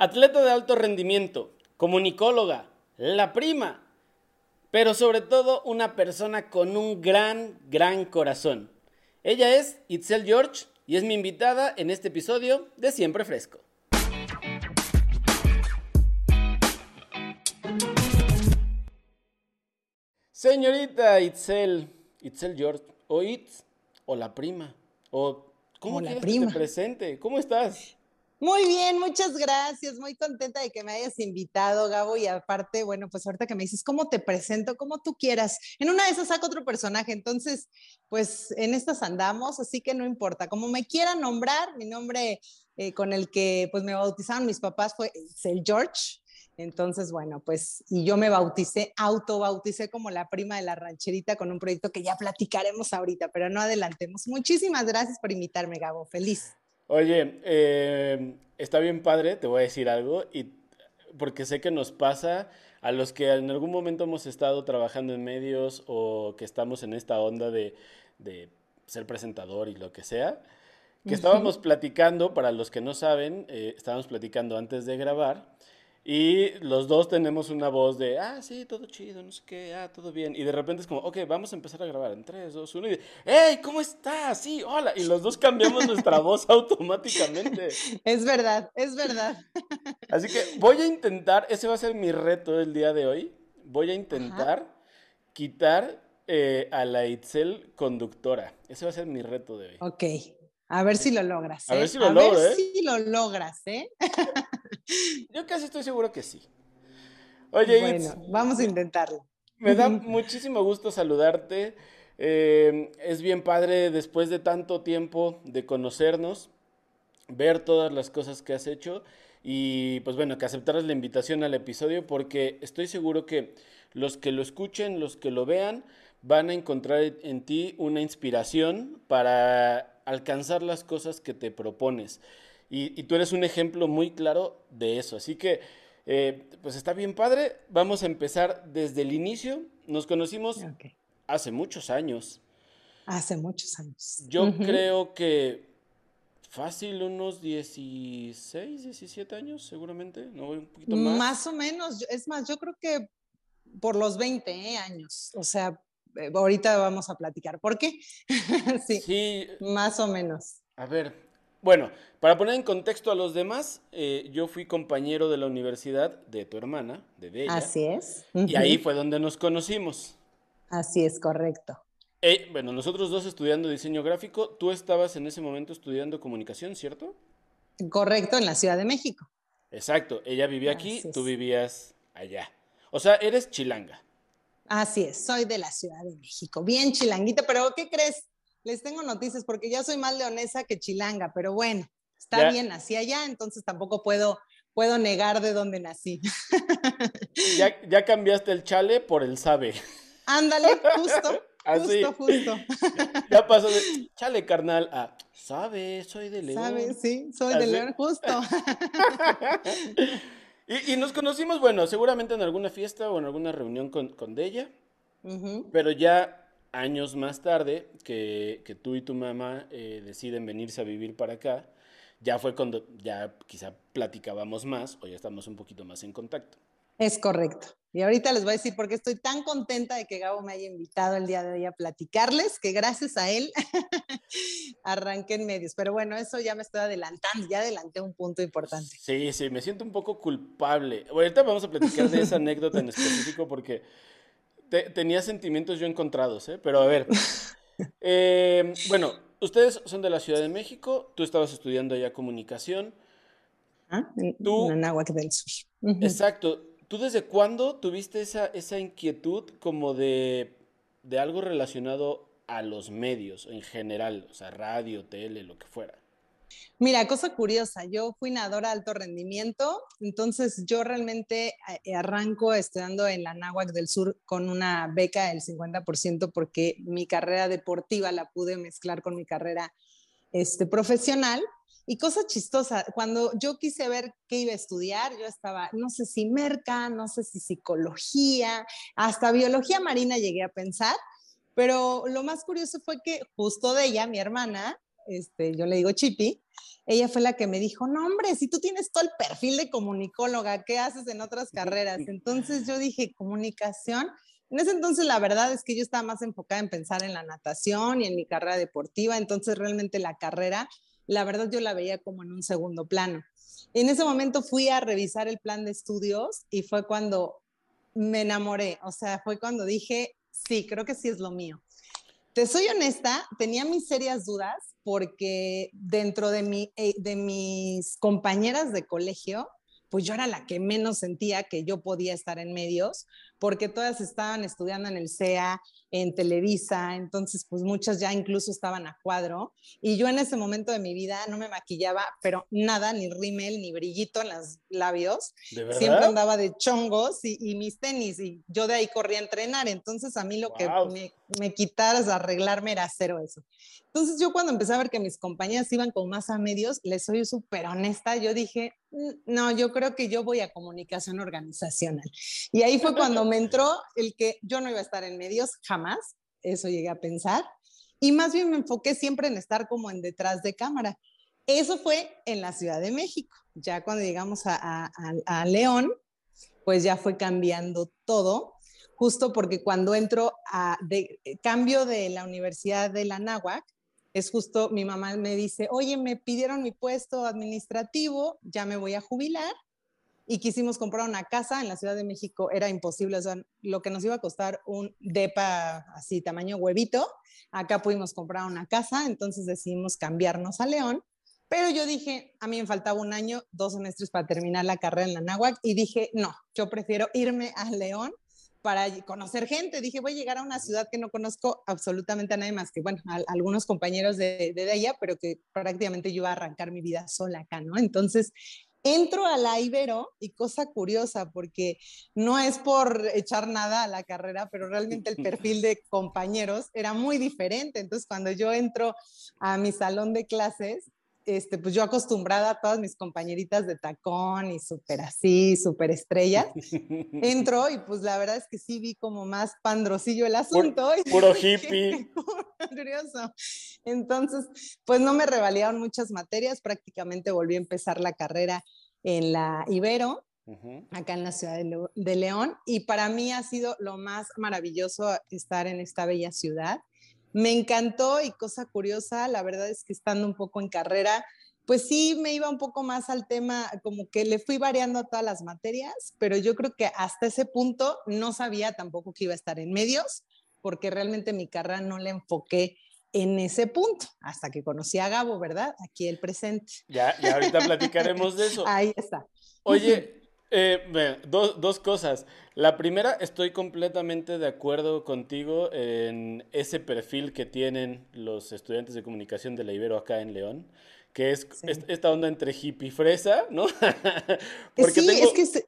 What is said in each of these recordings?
Atleta de alto rendimiento, comunicóloga, la prima, pero sobre todo una persona con un gran, gran corazón. Ella es Itzel George y es mi invitada en este episodio de Siempre Fresco. Señorita Itzel, Itzel George, o Itz, o la prima, o ¿cómo que te presente? ¿Cómo estás? Muy bien, muchas gracias. Muy contenta de que me hayas invitado, Gabo. Y aparte, bueno, pues ahorita que me dices, ¿cómo te presento? Como tú quieras. En una de esas saco otro personaje. Entonces, pues en estas andamos, así que no importa. Como me quieran nombrar, mi nombre eh, con el que pues me bautizaron mis papás fue el George. Entonces, bueno, pues, y yo me bauticé, autobauticé como la prima de la rancherita con un proyecto que ya platicaremos ahorita, pero no adelantemos. Muchísimas gracias por invitarme, Gabo. Feliz. Oye, eh, está bien padre, te voy a decir algo, y porque sé que nos pasa a los que en algún momento hemos estado trabajando en medios o que estamos en esta onda de, ser presentador y lo que sea, que estábamos platicando, para los que no saben, eh, estábamos platicando antes de grabar y los dos tenemos una voz de, ah, sí, todo chido, no sé qué, ah, todo bien. Y de repente es como, ok, vamos a empezar a grabar en 3, 2, 1. Y, hey, ¿cómo estás? Sí, hola. Y los dos cambiamos nuestra voz automáticamente. Es verdad, es verdad. Así que voy a intentar, ese va a ser mi reto el día de hoy. Voy a intentar quitar eh, a la Itzel conductora. Ese va a ser mi reto de hoy. Ok. A ver si lo logras. A ver ¿eh? si lo logro, A ver si lo logras, ¿eh? Yo casi estoy seguro que sí. Oye, bueno, vamos a intentarlo. Me da muchísimo gusto saludarte. Eh, es bien padre después de tanto tiempo de conocernos, ver todas las cosas que has hecho y pues bueno, que aceptaras la invitación al episodio porque estoy seguro que los que lo escuchen, los que lo vean, van a encontrar en ti una inspiración para alcanzar las cosas que te propones. Y, tú eres un ejemplo muy claro de eso. Así que, eh, pues está bien padre. Vamos a empezar desde el inicio. Nos conocimos hace muchos años. Hace muchos años. Yo creo que fácil unos 16, 17 años, seguramente. No un poquito más. Más o menos. Es más, yo creo que por los 20 ¿eh? años. O sea, ahorita vamos a platicar. ¿Por qué? sí, Más o menos. A ver, bueno, para poner en contexto a los demás, eh, yo fui compañero de la universidad de tu hermana, de Bella. Así es. Y ahí fue donde nos conocimos. Así es, correcto. Eh, bueno, nosotros dos estudiando diseño gráfico, tú estabas en ese momento estudiando comunicación, ¿cierto? Correcto, en la Ciudad de México. Exacto, ella vivía aquí, tú vivías allá. O sea, eres chilanga. Así es, soy de la Ciudad de México, bien chilanguita, pero ¿qué crees? les tengo noticias porque ya soy más leonesa que chilanga, pero bueno, está bien, nací allá, entonces tampoco puedo, puedo negar de dónde nací. Ya, ya cambiaste el chale por el sabe. Ándale, justo. Justo, justo. Ya pasó de chale carnal a sabe, soy de León. Sabe, sí, soy de León, justo. Y, nos conocimos, bueno, seguramente en alguna fiesta o en alguna reunión con, con Della, pero ya años más tarde que, tú y tu mamá eh, deciden venirse a vivir para acá, ya fue cuando ya quizá platicábamos más o ya estamos un poquito más en contacto. Es correcto. Y ahorita les voy a decir por qué estoy tan contenta de que Gabo me haya invitado el día de hoy a platicarles, que gracias a él arranqué en medios. Pero bueno, eso ya me estoy adelantando, ya adelanté un punto importante. Sí, sí, me siento un poco culpable. Ahorita vamos a platicar de esa anécdota en específico porque tenía sentimientos yo encontrados, ¿eh? Pero a ver. Eh, bueno, ustedes son de la Ciudad de México, tú estabas estudiando allá comunicación. Ah, tú, en Anáhuac del Sur. Exacto. ¿Tú desde cuándo tuviste esa, esa inquietud como de, de algo relacionado a los medios en general? O sea, radio, tele, lo que fuera. Mira, cosa curiosa, yo fui nadadora de alto rendimiento, entonces yo realmente eh, arranco estudiando en la Náhuac del Sur con una beca del 50% porque mi carrera deportiva la pude mezclar con mi carrera este, profesional. Y cosa chistosa, cuando yo quise ver qué iba a estudiar, yo estaba, no sé si merca, no sé si psicología, hasta biología marina llegué a pensar, pero lo más curioso fue que justo de ella, mi hermana, este, yo le digo Chipi, ella fue la que me dijo, no hombre, si tú tienes todo el perfil de comunicóloga, ¿qué haces en otras carreras? Entonces yo dije, comunicación. En ese entonces la verdad es que yo estaba más enfocada en pensar en la natación y en mi carrera deportiva, entonces realmente la carrera, la verdad yo la veía como en un segundo plano. En ese momento fui a revisar el plan de estudios y fue cuando me enamoré, o sea, fue cuando dije, sí, creo que sí es lo mío. Te soy honesta, tenía mis serias dudas porque dentro de, mi, eh, de mis compañeras de colegio, pues yo era la que menos sentía que yo podía estar en medios, porque todas estaban estudiando en el CEA, en Televisa, entonces pues muchas ya incluso estaban a cuadro. Y yo en ese momento de mi vida no me maquillaba, pero nada, ni rímel, ni brillito en los labios, siempre andaba de chongos y, mis tenis y yo de ahí corría a entrenar, entonces a mí lo que me, me quitaras arreglarme era cero eso. Entonces yo cuando empecé a ver que mis compañeras iban con más a medios, les soy súper honesta, yo dije, mm, no, yo creo que yo voy a comunicación organizacional. Y ahí fue cuando entró el que yo no iba a estar en medios jamás, eso llegué a pensar, y más bien me enfoqué siempre en estar como en detrás de cámara. Eso fue en la Ciudad de México. Ya cuando llegamos a, a, León, pues ya fue cambiando todo, justo porque cuando entro a de, cambio de la Universidad de la Náhuac, es justo mi mamá me dice, oye, me pidieron mi puesto administrativo, ya me voy a jubilar y quisimos comprar una casa en la Ciudad de México, era imposible, o sea, lo que nos iba a costar un DEPA así, tamaño huevito, acá pudimos comprar una casa, entonces decidimos cambiarnos a León, pero yo dije, a mí me faltaba un año, dos semestres para terminar la carrera en la NAWAC y dije, no, yo prefiero irme a León para conocer gente. Dije, voy a llegar a una ciudad que no conozco absolutamente a nadie más que, bueno, algunos compañeros de, de, de, ella, pero que prácticamente yo iba a arrancar mi vida sola acá, ¿no? Entonces, entro a la Ibero y cosa curiosa, porque no es por echar nada a la carrera, pero realmente el perfil de compañeros era muy diferente. Entonces, cuando yo entro a mi salón de clases, este, pues yo acostumbrada a todas mis compañeritas de tacón y súper así, súper estrellas, entro y pues la verdad es que sí vi como más pandrosillo el asunto. Puro, hippie. curioso. Entonces, pues no me revalidaron muchas materias, prácticamente volví a empezar la carrera en la Ibero, acá en la ciudad de León, y para mí ha sido lo más maravilloso estar en esta bella ciudad me encantó y cosa curiosa, la verdad es que estando un poco en carrera, pues sí me iba un poco más al tema, como que le fui variando a todas las materias, pero yo creo que hasta ese punto no sabía tampoco que iba a estar en medios, porque realmente mi carrera no le enfoqué en ese punto, hasta que conocí a Gabo, ¿verdad? Aquí el presente. Ya, ya ahorita platicaremos de eso. Ahí está. Oye, eh, dos, dos, cosas. La primera, estoy completamente de acuerdo contigo en ese perfil que tienen los estudiantes de comunicación de la Ibero acá en León, que es esta onda entre hippie y fresa, ¿no? Porque sí, es que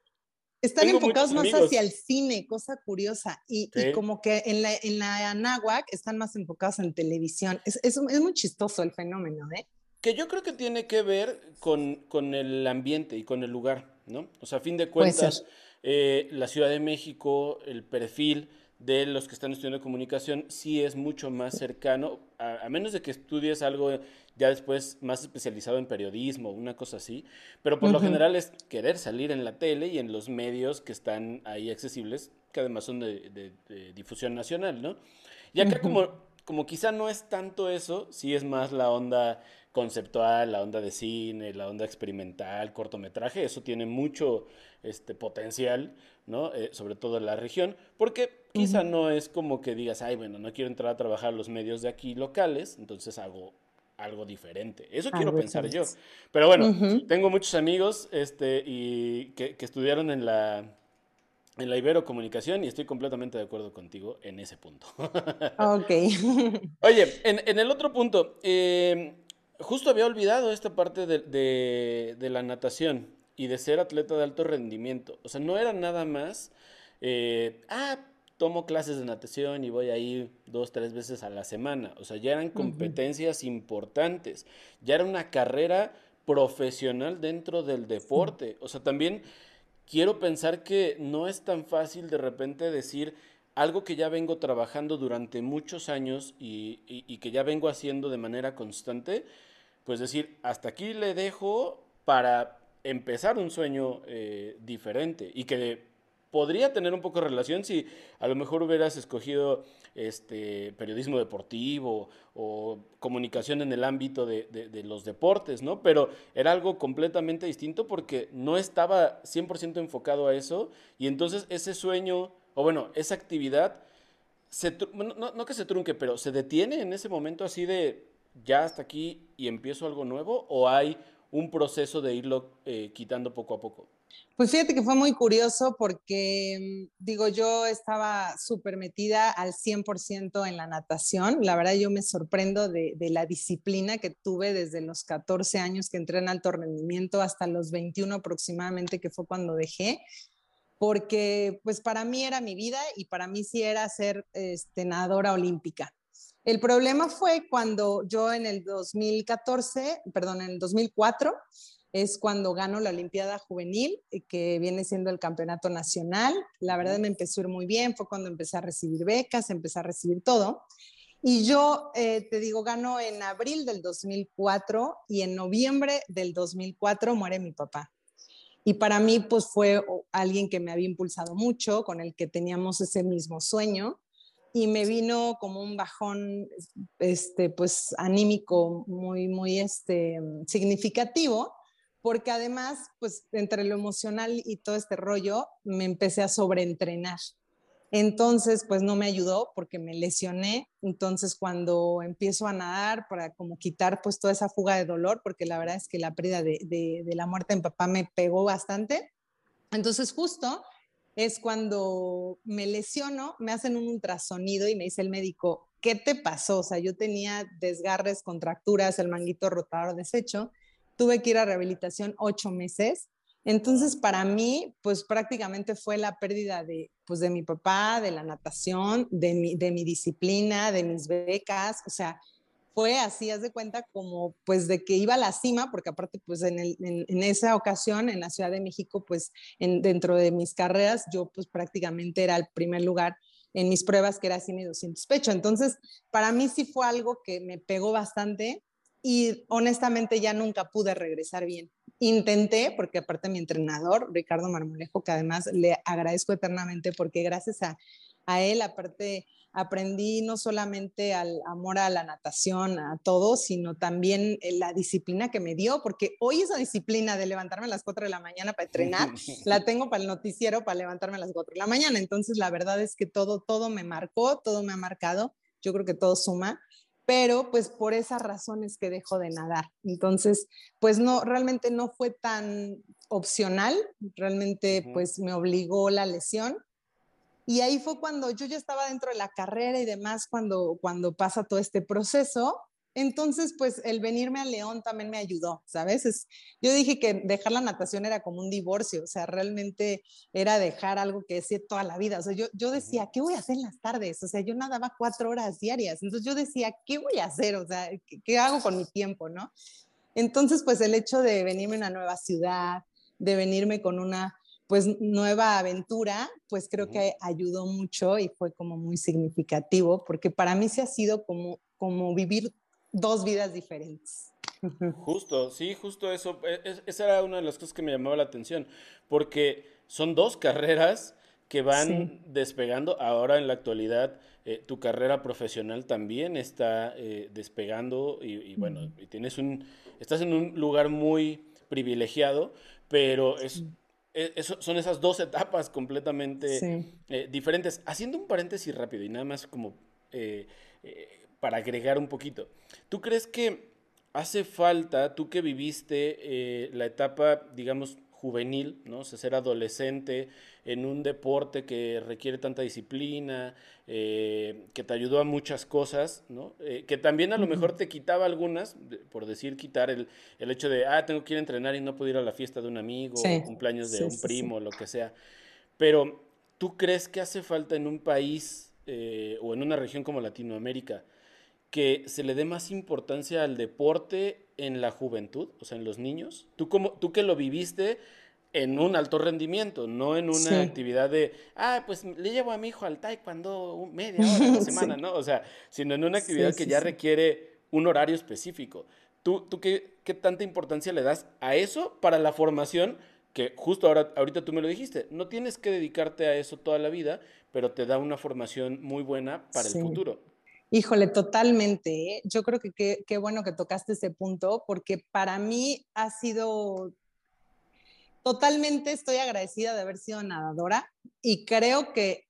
están enfocados más hacia el cine, cosa curiosa, y, como que en la, en la Anáhuac están más enfocados en televisión. Es, es, es muy chistoso el fenómeno, ¿eh? Que yo creo que tiene que ver con, con el ambiente y con el lugar. ¿No? O sea, a fin de cuentas, eh, la Ciudad de México, el perfil de los que están estudiando comunicación sí es mucho más cercano, a, menos de que estudies algo ya después más especializado en periodismo, una cosa así, pero por lo general es querer salir en la tele y en los medios que están ahí accesibles, que además son de, difusión nacional, ¿no? Y acá como, como quizá no es tanto eso, sí es más la onda conceptual, la onda de cine, la onda experimental, cortometraje, eso tiene mucho este, potencial, ¿no? Eh, sobre todo en la región, porque quizá no es como que digas, ay, bueno, no quiero entrar a trabajar los medios de aquí locales, entonces hago algo diferente. Eso quiero pensar yo. Pero bueno, tengo muchos amigos este, y que, estudiaron en la, en la Ibero Comunicación y estoy completamente de acuerdo contigo en ese punto. ok. Oye, en, en, el otro punto, eh, Justo había olvidado esta parte de, la natación y de ser atleta de alto rendimiento. O sea, no era nada más, eh, ah, tomo clases de natación y voy a ir dos, tres veces a la semana. O sea, ya eran competencias importantes. Ya era una carrera profesional dentro del deporte. O sea, también quiero pensar que no es tan fácil de repente decir algo que ya vengo trabajando durante muchos años y que ya vengo haciendo de manera constante pues decir, hasta aquí le dejo para empezar un sueño eh, diferente y que podría tener un poco de relación si a lo mejor hubieras escogido este periodismo deportivo o comunicación en el ámbito de, los deportes, ¿no? Pero era algo completamente distinto porque no estaba 100% enfocado a eso y entonces ese sueño, o bueno, esa actividad, se, no, no que se trunque, pero se detiene en ese momento así de ya hasta aquí y empiezo algo nuevo o hay un proceso de irlo eh, quitando poco a poco? Pues fíjate que fue muy curioso porque, mm, digo, yo estaba súper metida al 100% en la natación. La verdad, yo me sorprendo de, de, la disciplina que tuve desde los 14 años que entré en alto rendimiento hasta los 21 aproximadamente, que fue cuando dejé, porque pues para mí era mi vida y para mí sí era ser este, nadadora olímpica. El problema fue cuando yo en el 2014, perdón, en el 2004, es cuando gano la Olimpiada Juvenil, eh, que viene siendo el campeonato nacional. La verdad me empezó a ir muy bien, fue cuando empecé a recibir becas, empecé a recibir todo. Y yo, eh, te digo, gano en abril del 2004 y en noviembre del 2004 muere mi papá. Y para mí, pues fue alguien que me había impulsado mucho, con el que teníamos ese mismo sueño y me vino como un bajón este pues anímico muy muy este significativo porque además pues entre lo emocional y todo este rollo me empecé a sobreentrenar. Entonces pues no me ayudó porque me lesioné. Entonces cuando empiezo a nadar para como quitar pues toda esa fuga de dolor porque la verdad es que la pérdida de, de, de la muerte en papá me pegó bastante. Entonces justo es cuando me lesiono, me hacen un ultrasonido y me dice el médico, ¿qué te pasó? O sea, yo tenía desgarres, contracturas, el manguito rotador deshecho, tuve que ir a rehabilitación ocho meses. Entonces, para mí, pues prácticamente fue la pérdida de, pues, de mi papá, de la natación, de mi, de mi disciplina, de mis becas, o sea, fue así, haz de cuenta, como pues de que iba a la cima, porque aparte pues en, esa ocasión en la Ciudad de México, pues en, dentro de mis carreras, yo pues prácticamente era el primer lugar en mis pruebas, que era 100 y 200 pecho. Entonces, para mí sí fue algo que me pegó bastante y honestamente ya nunca pude regresar bien. Intenté, porque aparte mi entrenador, Ricardo Marmolejo, que además le agradezco eternamente porque gracias a, a él, aparte aprendí no solamente al amor a la natación, a todo, sino también eh, la disciplina que me dio, porque hoy esa disciplina de levantarme a las 4 de la mañana para entrenar, la tengo para el noticiero para levantarme a las 4 de la mañana. Entonces, la verdad es que todo, todo me marcó, todo me ha marcado. Yo creo que todo suma pero pues por esas razones que dejo de nadar. Entonces, pues no, realmente no fue tan opcional, realmente pues me obligó la lesión y ahí fue cuando yo ya estaba dentro de la carrera y demás, cuando, cuando pasa todo este proceso. Entonces, pues el venirme a León también me ayudó, ¿sabes? yo dije que dejar la natación era como un divorcio, o sea, realmente era dejar algo que decía toda la vida. O sea, yo, yo decía, ¿qué voy a hacer en las tardes? O sea, yo nadaba cuatro horas diarias. Entonces yo decía, ¿qué voy a hacer? O sea, ¿qué, qué hago con mi tiempo, no? Entonces, pues el hecho de venirme a una nueva ciudad, de venirme con una pues nueva aventura, pues creo que ayudó mucho y fue como muy significativo, porque para mí se ha sido como, como vivir dos vidas diferentes. Justo, sí, justo eso. E, esa era una de las cosas que me llamaba la atención, porque son dos carreras que van despegando. Ahora en la actualidad, eh, tu carrera profesional también está eh, despegando y, y bueno, y tienes un, estás en un lugar muy privilegiado, pero es e, son esas dos etapas completamente eh, diferentes. Haciendo un paréntesis rápido y nada más como eh, eh, para agregar un poquito. ¿Tú crees que hace falta, tú que viviste la etapa, digamos, juvenil, ¿no? O sea, ser adolescente en un deporte que requiere tanta disciplina, eh, que te ayudó a muchas cosas, ¿no? Eh, que también a lo mejor te quitaba algunas, por decir quitar el, el, hecho de, ah, tengo que ir a entrenar y no puedo ir a la fiesta de un amigo, o cumpleaños de un primo, lo que sea. Pero, ¿tú crees que hace falta en un país eh, o en una región como Latinoamérica que se le dé más importancia al deporte en la juventud, o sea, en los niños? Tú, como, tú que lo viviste en un alto rendimiento, no en una actividad de, ah, pues le llevo a mi hijo al taekwondo media hora a la semana, ¿no? O sea, sino en una actividad que ya requiere un horario específico. ¿tú, tú qué, qué tanta importancia le das a eso para la formación? Que justo ahora, ahorita tú me lo dijiste, no tienes que dedicarte a eso toda la vida, pero te da una formación muy buena para el futuro. Híjole, totalmente. ¿eh? Yo creo que qué bueno que tocaste ese punto, porque para mí ha sido totalmente, estoy agradecida de haber sido nadadora y creo que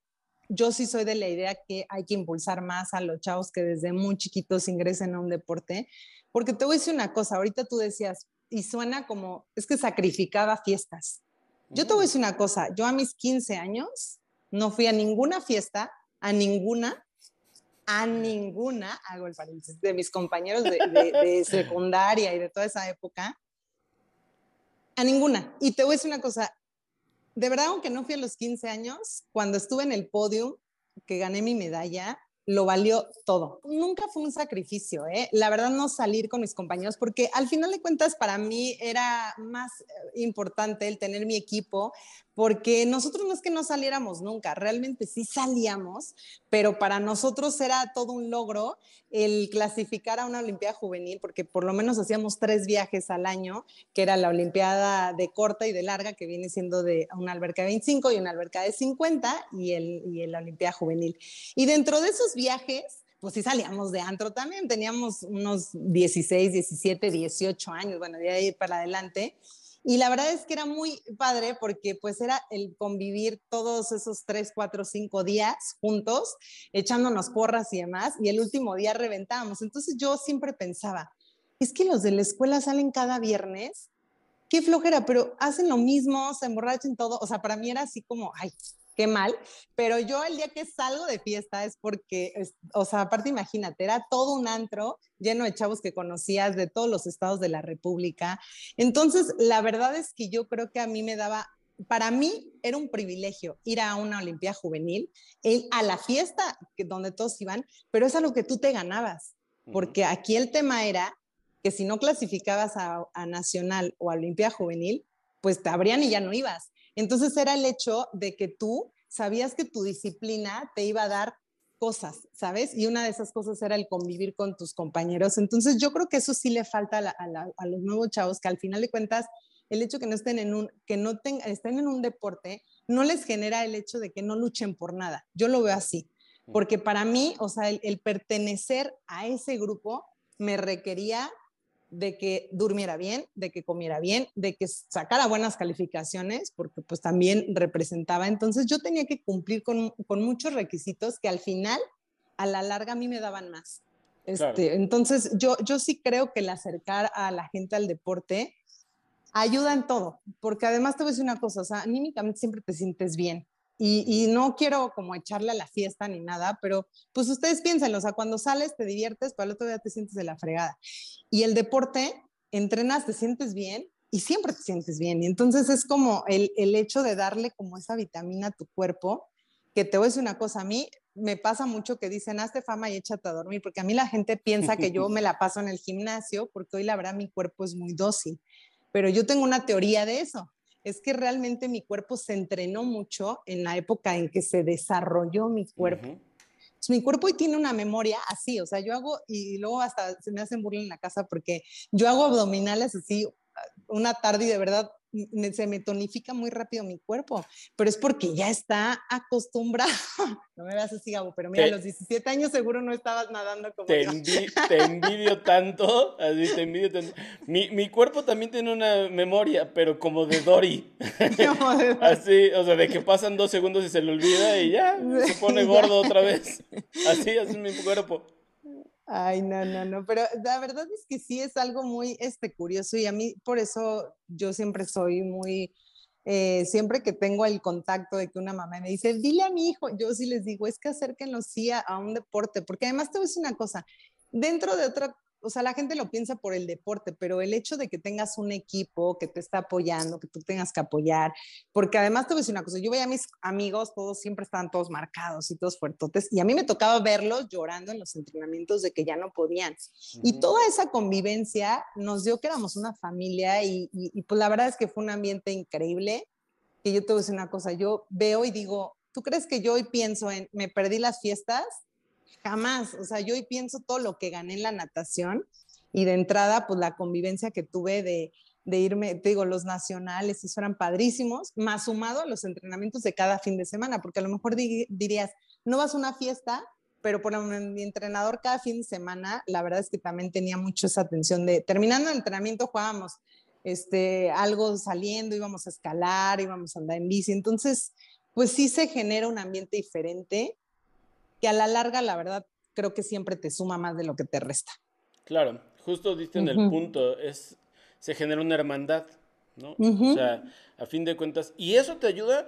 yo sí soy de la idea que hay que impulsar más a los chavos que desde muy chiquitos ingresen a un deporte, porque te voy a decir una cosa, ahorita tú decías, y suena como, es que sacrificaba fiestas. Yo te voy a decir una cosa, yo a mis 15 años no fui a ninguna fiesta, a ninguna, a ninguna, hago el paréntesis, de mis compañeros de, de secundaria y de toda esa época, a ninguna. Y te voy a decir una cosa, de verdad, aunque no fui a los 15 años, cuando estuve en el podio, que gané mi medalla, lo valió todo. Nunca fue un sacrificio, ¿eh? La verdad, no salir con mis compañeros, porque al final de cuentas para mí era más eh, importante el tener mi equipo, porque nosotros no es que no saliéramos nunca, realmente sí salíamos, pero para nosotros era todo un logro el clasificar a una Olimpiada Juvenil, porque por lo menos hacíamos tres viajes al año, que era la Olimpiada de corta y de larga, que viene siendo de una alberca de 25 y una alberca de 50, y, el, y la Olimpiada Juvenil. Y dentro de esos viajes, pues sí salíamos de antro también, teníamos unos 16, 17, 18 años, bueno, de ahí para adelante. Y la verdad es que era muy padre porque pues era el convivir todos esos tres, cuatro, cinco días juntos, echándonos porras y demás, y el último día reventábamos. Entonces yo siempre pensaba, es que los de la escuela salen cada viernes, qué flojera, pero hacen lo mismo, se emborrachan todo, o sea, para mí era así como, ay, qué mal, pero yo el día que salgo de fiesta es porque, o sea, aparte imagínate, era todo un antro lleno de chavos que conocías de todos los estados de la República. Entonces, la verdad es que yo creo que a mí me daba para mí era un privilegio ir a una Olimpiada Juvenil, a la fiesta que, donde todos iban, pero es algo que tú te ganabas, porque aquí el tema era que si no clasificabas a, a Nacional o a Olimpiada Juvenil, pues te abrían y ya no ibas. Entonces era el hecho de que tú sabías que tu disciplina te iba a dar cosas, ¿sabes? Y una de esas cosas era el convivir con tus compañeros. Entonces yo creo que eso sí le falta a, los nuevos chavos, que al final de cuentas el hecho que no estén en un, que no estén en un deporte, no les genera el hecho de que no luchen por nada. Yo lo veo así, mm. porque para mí, o sea, el pertenecer a ese grupo me requería de que durmiera bien, de que comiera bien, de que sacara buenas calificaciones, porque pues también representaba. Entonces yo tenía que cumplir con, muchos requisitos que al final, a la larga, a mí me daban más. Este, Entonces yo, yo sí creo que el acercar a la gente al deporte ayuda en todo, porque además te voy a decir una cosa, o sea, anímicamente siempre te sientes bien. Y, no quiero como echarle a la fiesta ni nada, pero pues ustedes piensen, o sea, cuando sales te diviertes, pero el otro día te sientes de la fregada. Y el deporte, entrenas, te sientes bien y siempre te sientes bien. Y entonces es como el, el hecho de darle como esa vitamina a tu cuerpo, que te voy a decir una cosa, a mí me pasa mucho que dicen, hazte fama y échate a dormir, porque a mí la gente piensa que yo me la paso en el gimnasio, porque hoy la verdad mi cuerpo es muy dócil, pero yo tengo una teoría de eso es que realmente mi cuerpo se entrenó mucho en la época en que se desarrolló mi cuerpo. mi cuerpo hoy tiene una memoria así, o sea, yo hago, y luego hasta se me hacen burla en la casa porque yo hago abdominales así una tarde y de verdad se me tonifica muy rápido mi cuerpo, pero es porque ya está acostumbrado. No me veas así, Gabo, pero mira, a los 17 años seguro no estabas nadando como te yo. te envidio tanto, así te envidio tanto. Mi, mi, cuerpo también tiene una memoria, pero como de Dory. Como de Dory. Así, o sea, de que pasan dos segundos y se le olvida y ya, se pone gordo otra vez. Así, así es mi cuerpo. Ay, no, no, no, pero la verdad es que sí es algo muy este, curioso y a mí por eso yo siempre soy muy, eh, siempre que tengo el contacto de que una mamá me dice, dile a mi hijo, yo sí les digo, es que acérquenlo sí a, a un deporte, porque además te voy a decir una cosa, dentro de otra o sea, la gente lo piensa por el deporte, pero el hecho de que tengas un equipo que te está apoyando, que tú tengas que apoyar, porque además te voy a decir una cosa, yo veía a mis amigos, todos siempre estaban todos marcados y todos fuertotes, y a mí me tocaba verlos llorando en los entrenamientos de que ya no podían. Y toda esa convivencia nos dio que éramos una familia y, y pues la verdad es que fue un ambiente increíble, que yo te voy a decir una cosa, yo veo y digo, ¿tú crees que yo hoy pienso en, me perdí las fiestas? Jamás. O sea, yo hoy pienso todo lo que gané en la natación y de entrada, pues la convivencia que tuve de, irme, te digo, los nacionales, eso eran padrísimos, más sumado a los entrenamientos de cada fin de semana, porque a lo mejor dirías, no vas a una fiesta, pero por mi entrenador cada fin de semana, la verdad es que también tenía mucho esa atención de, terminando el entrenamiento jugábamos este, algo saliendo, íbamos a escalar, íbamos a andar en bici, entonces, pues sí se genera un ambiente diferente que a la larga, la verdad, creo que siempre te suma más de lo que te resta. Claro, justo diste en el punto, es se genera una hermandad, ¿no? O sea, a fin de cuentas, y eso te ayuda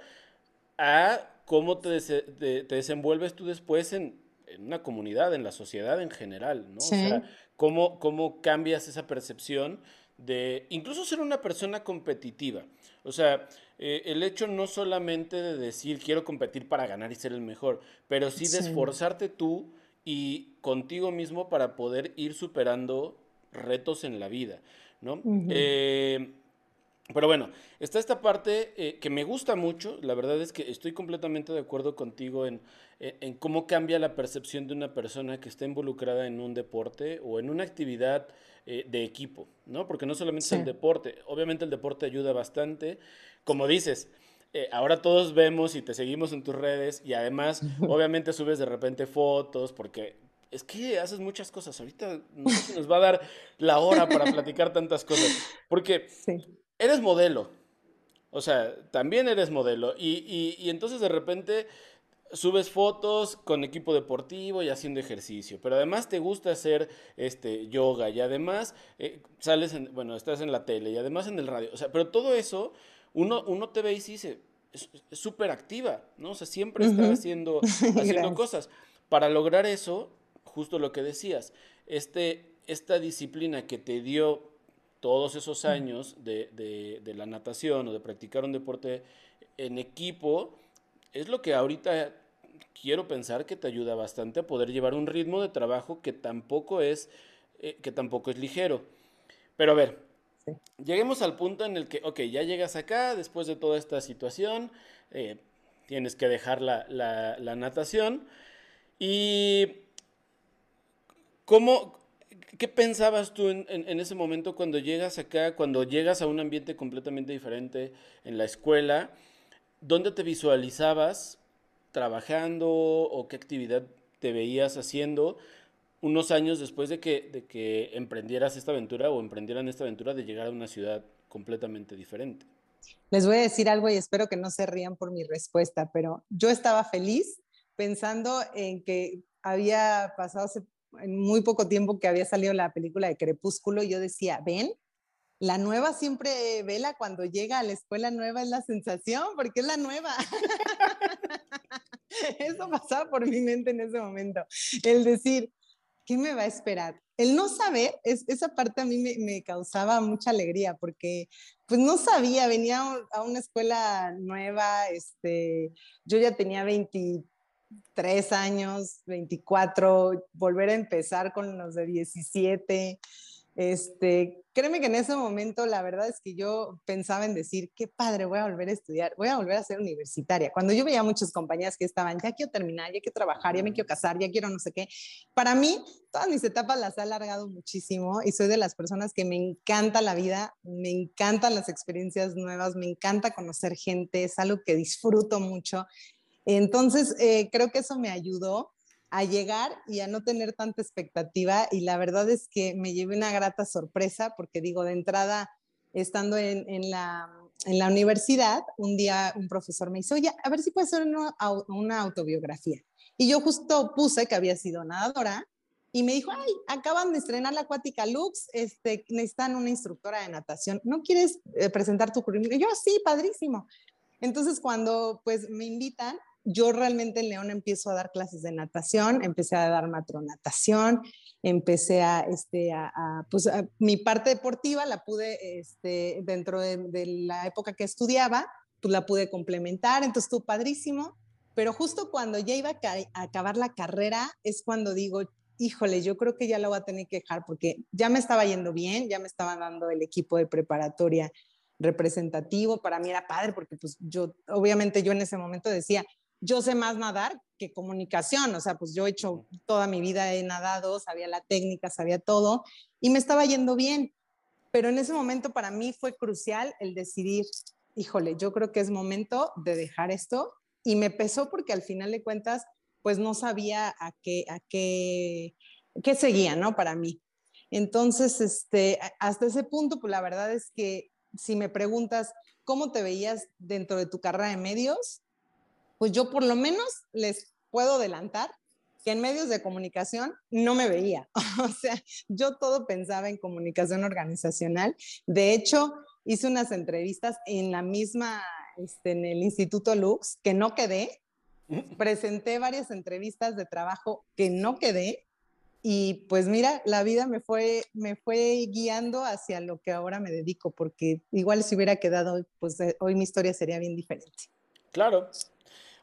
a cómo te, te, desenvuelves tú después en, en, una comunidad, en la sociedad en general, ¿no? O sea, cómo, cómo cambias esa percepción de incluso ser una persona competitiva. O sea, eh, el hecho no solamente de decir quiero competir para ganar y ser el mejor, pero sí de esforzarte tú y contigo mismo para poder ir superando retos en la vida. ¿no? Eh, pero bueno, está esta parte eh, que me gusta mucho, la verdad es que estoy completamente de acuerdo contigo en, cómo cambia la percepción de una persona que está involucrada en un deporte o en una actividad eh, de equipo, ¿no? Porque no solamente es el deporte, obviamente el deporte ayuda bastante, como dices, ahora todos vemos y te seguimos en tus redes y además obviamente subes de repente fotos porque es que haces muchas cosas. Ahorita no sé si nos va a dar la hora para platicar tantas cosas. Porque eres modelo. O sea, también eres modelo. Y, entonces de repente subes fotos con equipo deportivo y haciendo ejercicio. Pero además te gusta hacer este, yoga. Y además eh, sales en, bueno, estás en la tele y además en el radio. O sea, pero todo eso, uno, uno te ve y dice, es súper activa, ¿no? O sea, siempre está haciendo, haciendo cosas. Para lograr eso, justo lo que decías, este, esta disciplina que te dio todos esos años de, la natación o de practicar un deporte en equipo, es lo que ahorita quiero pensar que te ayuda bastante a poder llevar un ritmo de trabajo que tampoco es, eh, que tampoco es ligero. Pero a ver, lleguemos al punto en el que, ok, ya llegas acá después de toda esta situación, eh, tienes que dejar la, la natación. Y ¿Cómo, ¿Qué pensabas tú en, ese momento cuando llegas acá, cuando llegas a un ambiente completamente diferente en la escuela? ¿Dónde te visualizabas trabajando o qué actividad te veías haciendo unos años después de que, de que emprendieras esta aventura o emprendieran esta aventura de llegar a una ciudad completamente diferente? Les voy a decir algo y espero que no se rían por mi respuesta, pero yo estaba feliz pensando en que había pasado en muy poco tiempo que había salido la película de Crepúsculo, yo decía, ven, la nueva siempre vela cuando llega a la escuela nueva es la sensación, porque es la nueva. Eso pasaba por mi mente en ese momento. El decir, ¿qué me va a esperar? El no saber, es, esa parte a mí me, me, causaba mucha alegría porque pues no sabía, venía a una escuela nueva, este, yo ya tenía 20, tres años, 24, volver a empezar con los de 17. Este, créeme que en ese momento la verdad es que yo pensaba en decir, qué padre, voy a volver a estudiar, voy a volver a ser universitaria. Cuando yo veía muchas compañías que estaban, ya quiero terminar, ya quiero trabajar, ya me quiero casar, ya quiero no sé qué, para mí todas mis etapas las he alargado muchísimo y soy de las personas que me encanta la vida, me encantan las experiencias nuevas, me encanta conocer gente, es algo que disfruto mucho entonces, eh, creo que eso me ayudó a llegar y a no tener tanta expectativa y la verdad es que me llevé una grata sorpresa porque digo, de entrada, estando en, la, universidad, un día un profesor me dice, oye, a ver si puede ser una, una autobiografía. Y yo justo puse que había sido nadadora y me dijo, ay, acaban de estrenar la Acuática Lux, este, necesitan una instructora de natación, ¿no quieres eh, presentar tu currículum? Y yo, sí, padrísimo. Entonces, cuando pues me invitan, yo realmente en León empiezo a dar clases de natación, empecé a dar matronatación, empecé a, este, a, pues mi parte deportiva la pude, este, dentro de, la época que estudiaba, pues la pude complementar, entonces estuvo padrísimo, pero justo cuando ya iba a, acabar la carrera es cuando digo, híjole, yo creo que ya lo voy a tener que dejar porque ya me estaba yendo bien, ya me estaba dando el equipo de preparatoria representativo, para mí era padre porque pues yo, obviamente yo en ese momento decía, yo sé más nadar que comunicación, o sea, pues yo he hecho toda mi vida, he nadado, sabía la técnica, sabía todo y me estaba yendo bien. Pero en ese momento para mí fue crucial el decidir, híjole, yo creo que es momento de dejar esto y me pesó porque al final de cuentas, pues no sabía a qué, a qué, qué seguía, ¿no? Para mí. Entonces, este, hasta ese punto, pues la verdad es que si me preguntas cómo te veías dentro de tu carrera de medios, pues yo por lo menos les puedo adelantar que en medios de comunicación no me veía. o sea, yo todo pensaba en comunicación organizacional. De hecho, hice unas entrevistas en la misma, este, en el Instituto Lux, que no quedé. Presenté varias entrevistas de trabajo que no quedé. Y pues mira, la vida me fue, me fue guiando hacia lo que ahora me dedico, porque igual si hubiera quedado, pues eh, hoy mi historia sería bien diferente. Claro.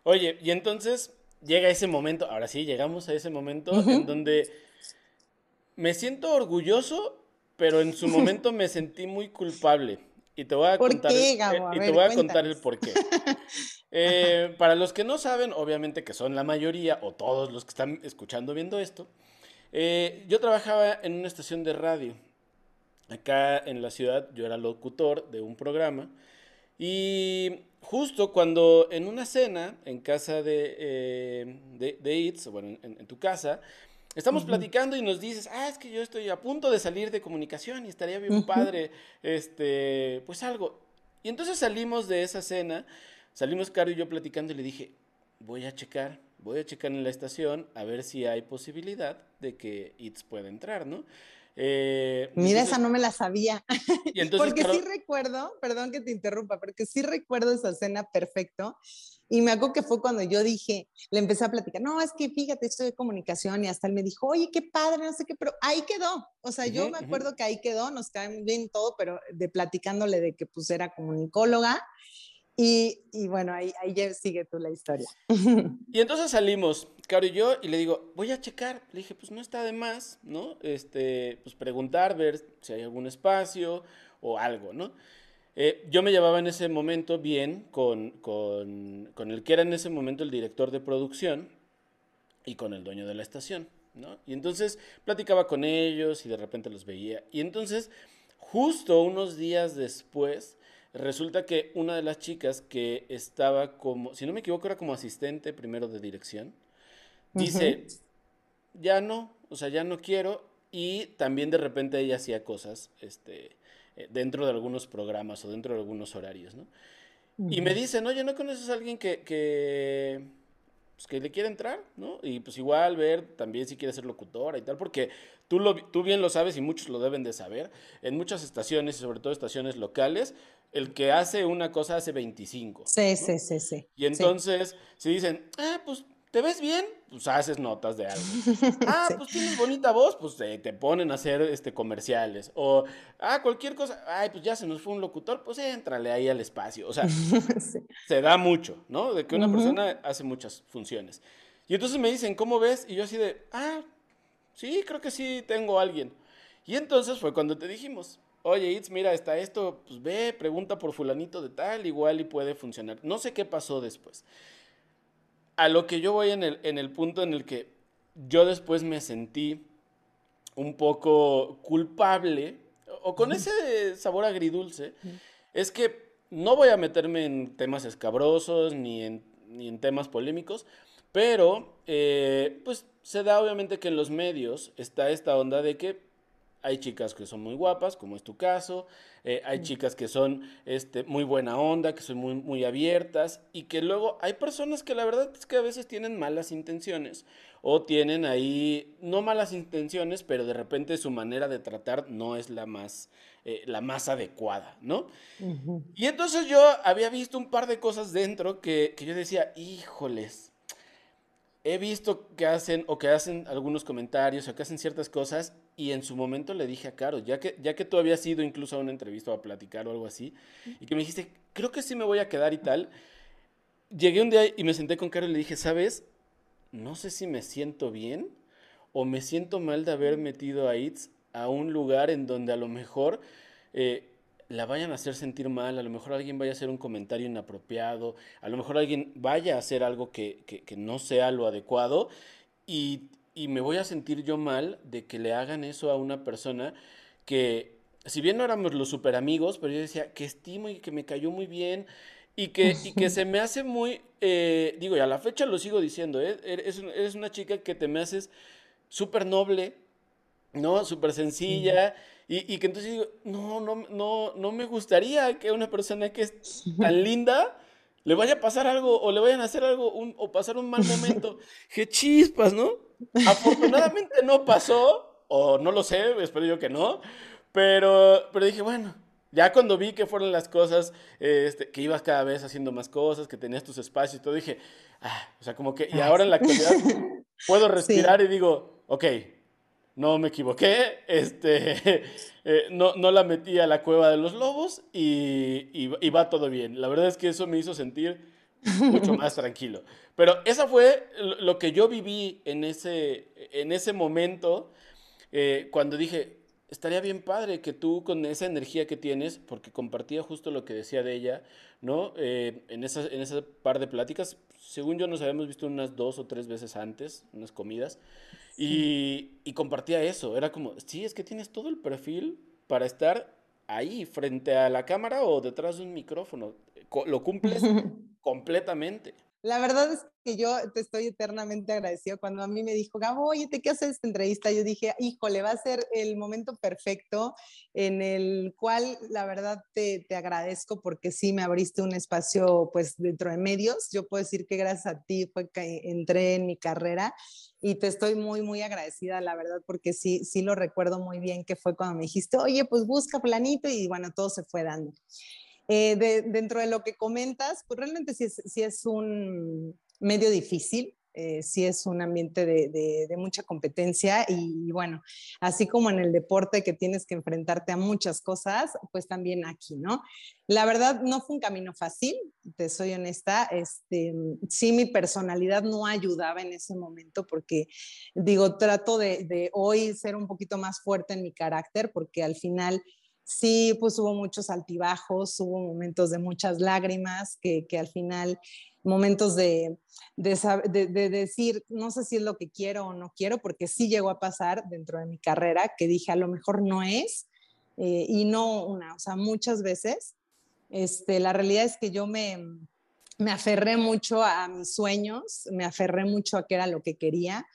Oye, y entonces llega ese momento, ahora sí, llegamos a ese momento en donde me siento orgulloso, pero en su momento me sentí muy culpable. Y te voy a contar, qué, Gabo? y te voy a contar el por qué. Eh, para los que no saben, obviamente que son la mayoría o todos los que están escuchando viendo esto, eh, yo trabajaba en una estación de radio. Acá en la ciudad yo era locutor de un programa y justo cuando en una cena en casa de, eh, de, Itz, bueno, en, tu casa, estamos platicando y nos dices, ah, es que yo estoy a punto de salir de comunicación y estaría bien padre, este, pues algo. Y entonces salimos de esa cena, salimos Caro y yo platicando y le dije, voy a checar, voy a checar en la estación a ver si hay posibilidad de que Itz pueda entrar, ¿no? Eh, Mira, esa no me la sabía. porque sí recuerdo, perdón que te interrumpa, porque sí recuerdo esa escena perfecto. Y me acuerdo que fue cuando yo dije, le empecé a platicar, no, es que fíjate, estoy de comunicación y hasta él me dijo, oye, qué padre, no sé qué, pero ahí quedó. O sea, yo me acuerdo que ahí quedó, nos cae bien todo, pero de platicándole de que pues era comunicóloga y, y, bueno, ahí, ahí sigue tú la historia. Y entonces salimos, Caro y yo, y le digo, voy a checar. Le dije, pues no está de más, ¿no? Este, pues preguntar, ver si hay algún espacio o algo, ¿no? Eh, yo me llevaba en ese momento bien con, con, con, el que era en ese momento el director de producción y con el dueño de la estación, ¿no? Y entonces platicaba con ellos y de repente los veía. Y entonces, justo unos días después, Resulta que una de las chicas que estaba como, si no me equivoco, era como asistente primero de dirección, dice, ya no, o sea, ya no quiero. Y también de repente ella hacía cosas este, eh, dentro de algunos programas o dentro de algunos horarios, ¿no? Y me dicen, oye, ¿no conoces a alguien que, que, pues, que le quiere entrar, ¿no? Y pues igual ver también si quiere ser locutora y tal, porque tú, lo, tú bien lo sabes y muchos lo deben de saber, en muchas estaciones y sobre todo estaciones locales, el que hace una cosa hace 25. Sí, sí, sí, sí. Y entonces, si dicen, ah, pues, ¿te ves bien? Pues haces notas de algo. ah, pues tienes bonita voz, pues te ponen a hacer este, comerciales. O, ah, cualquier cosa, ay, pues ya se nos fue un locutor, pues éntrale ahí al espacio. O sea, se da mucho, ¿no? De que una persona hace muchas funciones. Y entonces me dicen, ¿cómo ves? Y yo así de, ah, sí, creo que sí tengo a alguien. Y entonces fue cuando te dijimos, oye, Itz, mira, está esto, pues ve, pregunta por fulanito de tal, igual y puede funcionar. No sé qué pasó después. A lo que yo voy en el, en el punto en el que yo después me sentí un poco culpable o con ese sabor agridulce, es que no voy a meterme en temas escabrosos ni en, ni en temas polémicos, pero eh, pues se da obviamente que en los medios está esta onda de que hay chicas que son muy guapas, como es tu caso. Eh, hay chicas que son este, muy buena onda, que son muy, muy abiertas. Y que luego hay personas que la verdad es que a veces tienen malas intenciones. O tienen ahí, no malas intenciones, pero de repente su manera de tratar no es la más, eh, la más adecuada, ¿no? Y entonces yo había visto un par de cosas dentro que, que yo decía, híjoles, he visto que hacen o que hacen algunos comentarios o que hacen ciertas cosas y en su momento le dije a Caro, ya que, ya que tú habías ido incluso a una entrevista o a platicar o algo así, y que me dijiste, creo que sí me voy a quedar y tal, llegué un día y me senté con Caro y le dije, ¿sabes? No sé si me siento bien o me siento mal de haber metido a ITS a un lugar en donde a lo mejor... Eh, la vayan a hacer sentir mal, a lo mejor alguien vaya a hacer un comentario inapropiado, a lo mejor alguien vaya a hacer algo que, que, no sea lo adecuado y, y, me voy a sentir yo mal de que le hagan eso a una persona que, si bien no éramos los super amigos, pero yo decía que estimo y que me cayó muy bien y que, y que se me hace muy, eh, digo, y a la fecha lo sigo diciendo, ¿eh? eres, eres una chica que te me haces súper noble, ¿no? Súper sencilla. Y, que entonces digo, no, no, no, no me gustaría que una persona que es tan linda le vaya a pasar algo o le vayan a hacer algo o pasar un mal momento. ¡Qué chispas, ¿no? Afortunadamente no pasó, o no lo sé, espero yo que no, pero, pero dije, bueno, ya cuando vi que fueron las cosas, este, que ibas cada vez haciendo más cosas, que tenías tus espacios y todo, dije, ah, o sea, como que, y ahora en la actualidad puedo respirar y digo, ok, no me equivoqué, este, eh, no, no, la metí a la cueva de los lobos y, y, va todo bien. La verdad es que eso me hizo sentir mucho más tranquilo. Pero esa fue lo que yo viví en ese, en ese momento eh, cuando dije, estaría bien padre que tú con esa energía que tienes, porque compartía justo lo que decía de ella, ¿no? Eh, en, esa, en ese par de pláticas, según yo nos habíamos visto unas dos o tres veces antes, unas comidas. Y, compartía eso, era como, sí, es que tienes todo el perfil para estar ahí, frente a la cámara o detrás de un micrófono. Lo cumples completamente. La verdad es que yo te estoy eternamente agradecido. Cuando a mí me dijo, Gabo, oye, ¿te qué haces esta entrevista? Yo dije, híjole, va a ser el momento perfecto en el cual la verdad te, te, agradezco porque sí me abriste un espacio pues dentro de medios. Yo puedo decir que gracias a ti fue que entré en mi carrera y te estoy muy, muy agradecida, la verdad, porque sí, sí lo recuerdo muy bien que fue cuando me dijiste, oye, pues busca planito y bueno, todo se fue dando. Eh, dentro de lo que comentas, pues realmente sí es, sí es un medio difícil, eh, sí es un ambiente de, de, mucha competencia y, bueno, así como en el deporte que tienes que enfrentarte a muchas cosas, pues también aquí, ¿no? La verdad no fue un camino fácil, te soy honesta, este, sí mi personalidad no ayudaba en ese momento porque digo, trato de, de hoy ser un poquito más fuerte en mi carácter porque al final sí, pues hubo muchos altibajos, hubo momentos de muchas lágrimas, que, al final, momentos de, decir, no sé si es lo que quiero o no quiero, porque sí llegó a pasar dentro de mi carrera, que dije, a lo mejor no es, eh, y no una, o sea, muchas veces, este, la realidad es que yo me, me aferré mucho a mis sueños, me aferré mucho a qué era lo que quería,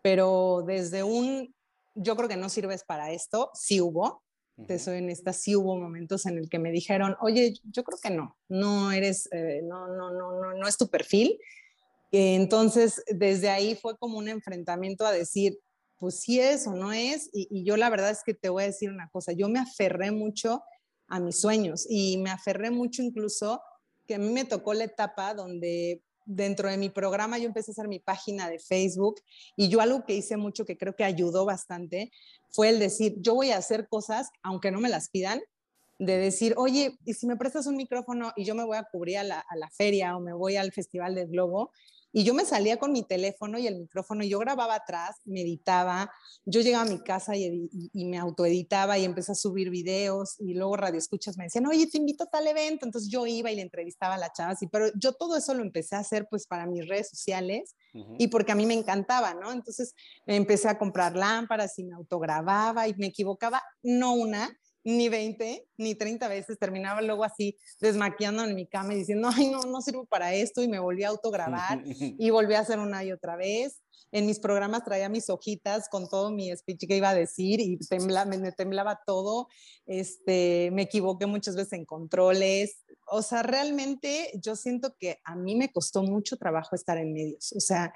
pero desde un, yo creo que no sirves para esto, sí hubo, te soy esta sí hubo momentos en el que me dijeron, oye, yo creo que no, no eres, eh, no, no, no, no, no es tu perfil. Entonces, desde ahí fue como un enfrentamiento a decir, pues sí es o no es. Y, y, yo la verdad es que te voy a decir una cosa, yo me aferré mucho a mis sueños y me aferré mucho incluso que a mí me tocó la etapa donde dentro de mi programa yo empecé a hacer mi página de Facebook y yo algo que hice mucho que creo que ayudó bastante fue el decir, yo voy a hacer cosas aunque no me las pidan, de decir, oye, y si me prestas un micrófono y yo me voy a cubrir a la, a la feria o me voy al Festival del Globo, y yo me salía con mi teléfono y el micrófono y yo grababa atrás, meditaba, yo llegaba a mi casa y, me autoeditaba y empecé a subir videos y luego radio escuchas me decían, oye, te invito a tal evento. Entonces yo iba y le entrevistaba a la chava, así, pero yo todo eso lo empecé a hacer pues para mis redes sociales y porque a mí me encantaba, ¿no? Entonces empecé a comprar lámparas y me autogrababa y me equivocaba, no una, ni 20, ni 30 veces, terminaba luego así desmaquillando en mi cama y diciendo, ay, no, no sirvo para esto y me volví a autograbar y volví a hacer una y otra vez. En mis programas traía mis hojitas con todo mi speech que iba a decir y me, temblaba todo. Este, me equivoqué muchas veces en controles. O sea, realmente yo siento que a mí me costó mucho trabajo estar en medios. O sea,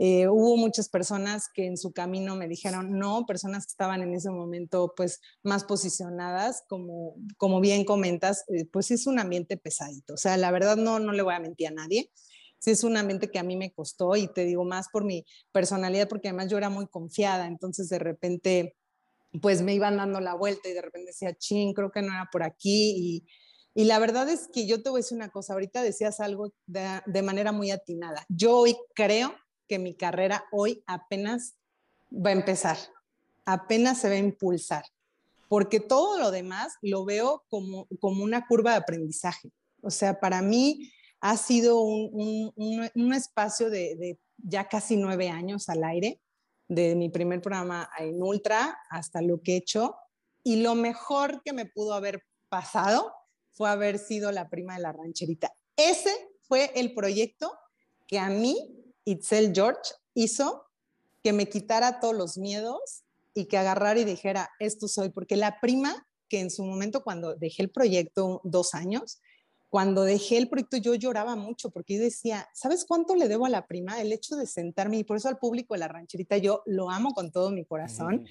eh, hubo muchas personas que en su camino me dijeron no, personas que estaban en ese momento pues más posicionadas, como, como bien comentas, eh, pues es un ambiente pesadito. O sea, la verdad no, no le voy a mentir a nadie. Sí es un ambiente que a mí me costó y te digo más por mi personalidad, porque además yo era muy confiada, entonces de repente pues me iban dando la vuelta y de repente decía, ching, creo que no era por aquí y, y la verdad es que yo te voy a decir una cosa, ahorita decías algo de, de manera muy atinada. Yo hoy creo que mi carrera hoy apenas va a empezar, apenas se va a impulsar. porque todo lo demás lo veo como, como una curva de aprendizaje. O sea, para mí ha sido un, un, un espacio de, de, ya casi nueve años al aire, de mi primer programa en Ultra hasta lo que he hecho. Y lo mejor que me pudo haber pasado fue haber sido la prima de la rancherita. Ese fue el proyecto que a mí, Itzel George, hizo que me quitara todos los miedos y que agarrara y dijera, esto soy, porque la prima que en su momento cuando dejé el proyecto dos años, cuando dejé el proyecto yo lloraba mucho porque yo decía, ¿sabes cuánto le debo a la prima? El hecho de sentarme y por eso al público de la rancherita yo lo amo con todo mi corazón,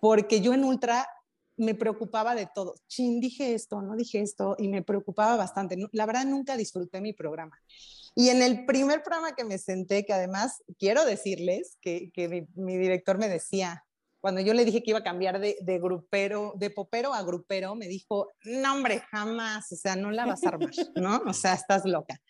porque yo en Ultra me preocupaba de todo. Chin, dije esto, no dije esto y me preocupaba bastante. La verdad nunca disfruté mi programa. Y en el primer programa que me senté, que además quiero decirles que, que mi, director me decía, cuando yo le dije que iba a cambiar de, de, grupero, de popero a grupero, me dijo, no hombre, jamás, o sea, no la vas a armar, ¿no? O sea, estás loca.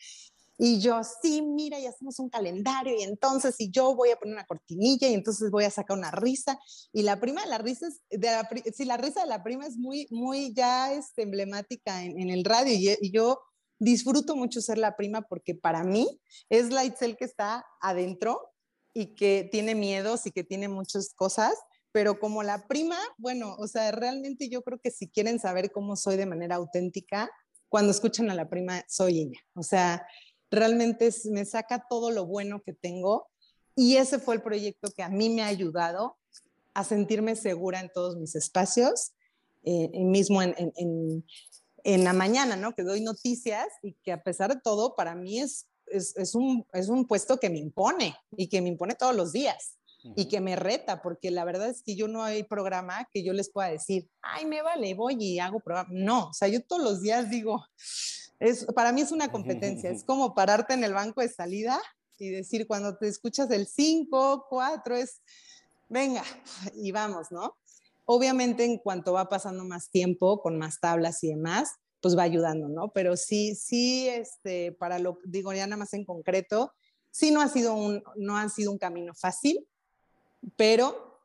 Y yo, sí, mira, ya hacemos un calendario y entonces, y yo voy a poner una cortinilla y entonces voy a sacar una risa. Y la prima de la risa, es, de la, sí, la risa de la prima es muy, muy ya este, emblemática en, en el radio y, y, yo disfruto mucho ser la prima porque para mí es la Itzel que está adentro y que tiene miedos y que tiene muchas cosas pero como la prima, bueno, o sea, realmente yo creo que si quieren saber cómo soy de manera auténtica, cuando escuchan a la prima, soy ella. O sea, realmente me saca todo lo bueno que tengo y ese fue el proyecto que a mí me ha ayudado a sentirme segura en todos mis espacios, eh, mismo en, la mañana, ¿no? Que doy noticias y que a pesar de todo, para mí es, es, es, un, es un puesto que me impone y que me impone todos los días y que me reta, porque la verdad es que yo no hay programa que yo les pueda decir, ay, me vale, voy y hago programa. No, o sea, yo todos los días digo, es, para mí es una competencia, es como pararte en el banco de salida y decir, cuando te escuchas el 5, 4, es, venga, y vamos, ¿no? Obviamente en cuanto va pasando más tiempo, con más tablas y demás, pues va ayudando, ¿no? Pero sí, sí, este, para lo, digo ya nada más en concreto, sí no ha sido un, no ha sido un camino fácil, pero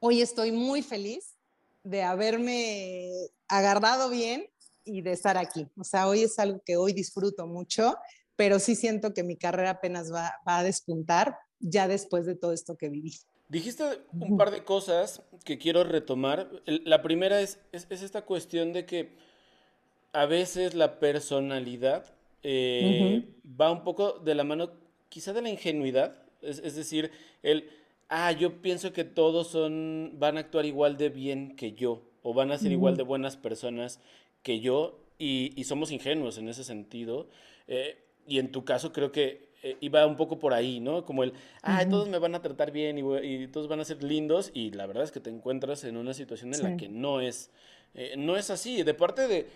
hoy estoy muy feliz de haberme agarrado bien y de estar aquí. O sea, hoy es algo que hoy disfruto mucho, pero sí siento que mi carrera apenas va, a despuntar ya después de todo esto que viví. Dijiste un par de cosas que quiero retomar. La primera es, esta cuestión de que a veces la personalidad eh, va un poco de la mano quizá de la ingenuidad. Es, es decir, el, ah, yo pienso que todos son, van a actuar igual de bien que yo, o van a ser igual de buenas personas que yo, y, somos ingenuos en ese sentido. Eh, y en tu caso creo que eh, iba un poco por ahí, ¿no? Como el, ah, todos me van a tratar bien y, todos van a ser lindos, y la verdad es que te encuentras en una situación en la que no es, eh, no es así. De parte de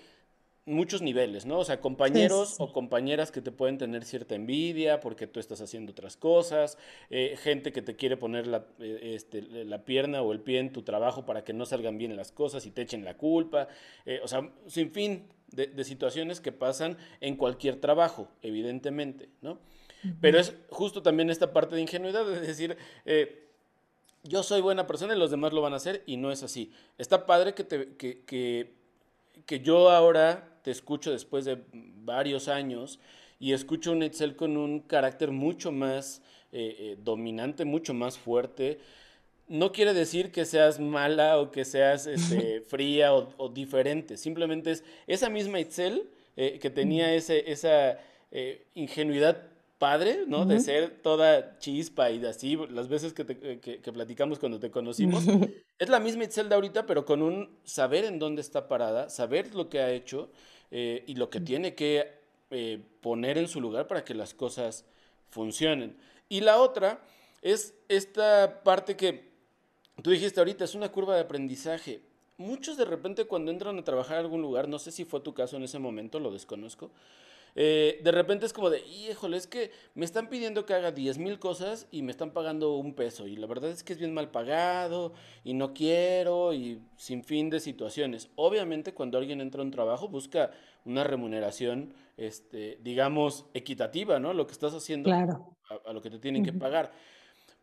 muchos niveles, ¿no? O sea, compañeros o compañeras que te pueden tener cierta envidia porque tú estás haciendo otras cosas, eh, gente que te quiere poner la, eh, este, la, pierna o el pie en tu trabajo para que no salgan bien las cosas y te echen la culpa, eh, o sea, sin fin de, situaciones que pasan en cualquier trabajo, evidentemente, ¿no? Pero es justo también esta parte de ingenuidad, es decir, yo soy buena persona y los demás lo van a hacer y no es así. Está padre que, te, que, que, que yo ahora te escucho después de varios años y escucho un Excel con un carácter mucho más eh, eh, dominante, mucho más fuerte. No quiere decir que seas mala o que seas este, fría o, diferente. Simplemente es esa misma Excel eh, que tenía ese, esa ingenuidad padre, ¿no? De ser toda chispa y así, las veces que, que, platicamos cuando te conocimos. es la misma Itzel de ahorita, pero con un saber en dónde está parada, saber lo que ha hecho eh, y lo que tiene que eh, poner en su lugar para que las cosas funcionen. Y la otra es esta parte que tú dijiste ahorita, es una curva de aprendizaje. Muchos de repente cuando entran a trabajar en algún lugar, no sé si fue tu caso en ese momento, lo desconozco, eh, de repente es como de, híjole, es que me están pidiendo que haga 10 mil cosas y me están pagando un peso. Y la verdad es que es bien mal pagado y no quiero y sin fin de situaciones. Obviamente cuando alguien entra a un trabajo busca una remuneración, este, digamos, equitativa, ¿no? Lo que estás haciendo a, lo que te tienen que pagar.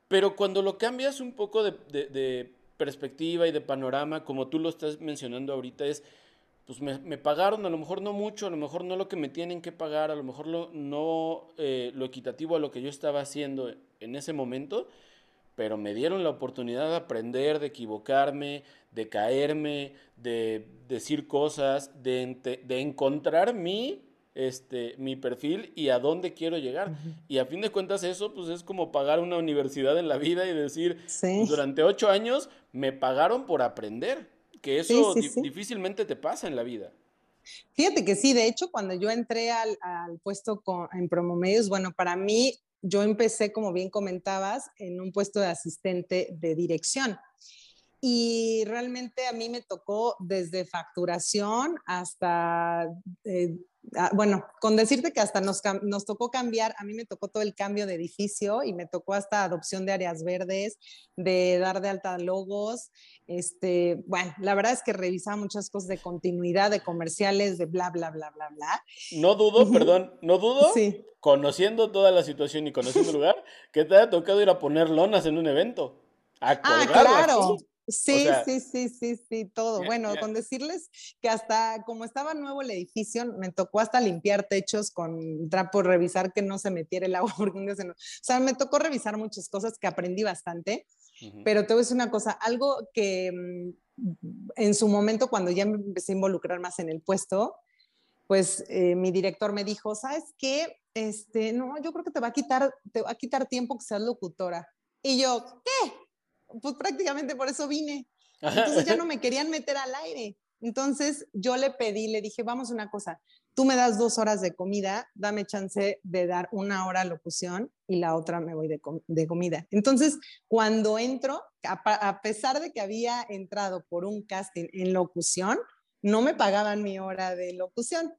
Pero cuando lo cambias un poco de, perspectiva y de panorama, como tú lo estás mencionando ahorita, es, pues me, pagaron, a lo mejor no mucho, a lo mejor no lo que me tienen que pagar, a lo mejor lo, no eh, lo equitativo a lo que yo estaba haciendo en ese momento, pero me dieron la oportunidad de aprender, de equivocarme, de caerme, de decir cosas, de, de encontrar mi este, mi perfil y a dónde quiero llegar. Y a fin de cuentas eso pues es como pagar una universidad en la vida y decir, pues, durante ocho años me pagaron por aprender, que eso difícilmente te pasa en la vida. Fíjate que sí, de hecho cuando yo entré al, puesto con, en Promomedios, bueno, para mí yo empecé, como bien comentabas, en un puesto de asistente de dirección. Y realmente a mí me tocó desde facturación hasta eh, Ah, bueno, con decirte que hasta nos, nos, tocó cambiar, a mí me tocó todo el cambio de edificio y me tocó hasta adopción de áreas verdes, de dar de alta logos. Este, bueno, la verdad es que revisaba muchas cosas de continuidad, de comerciales, de bla, bla, bla, bla, bla. No dudo, perdón, no dudo, sí. conociendo toda la situación y conociendo el lugar, que te haya tocado ir a poner lonas en un evento. A ah, claro. Sí, sí, sí, sí, sí, todo. bueno, con decirles que hasta como estaba nuevo el edificio, me tocó hasta limpiar techos con trapo, revisar que no se metiera el agua. o sea, me tocó revisar muchas cosas que aprendí bastante. Pero te voy a decir una cosa, algo que mm, en su momento, cuando ya me empecé a involucrar más en el puesto, pues eh, mi director me dijo, ¿sabes qué? Este, no, yo creo que te va a quitar, te va a quitar tiempo que seas locutora. Y yo, ¿qué? Pues prácticamente por eso vine. Entonces ya no me querían meter al aire. Entonces yo le pedí, le dije, vamos una cosa, tú me das dos horas de comida, dame chance de dar una hora locución y la otra me voy de, comida. Entonces, cuando entro, a, pesar de que había entrado por un casting en locución, no me pagaban mi hora de locución.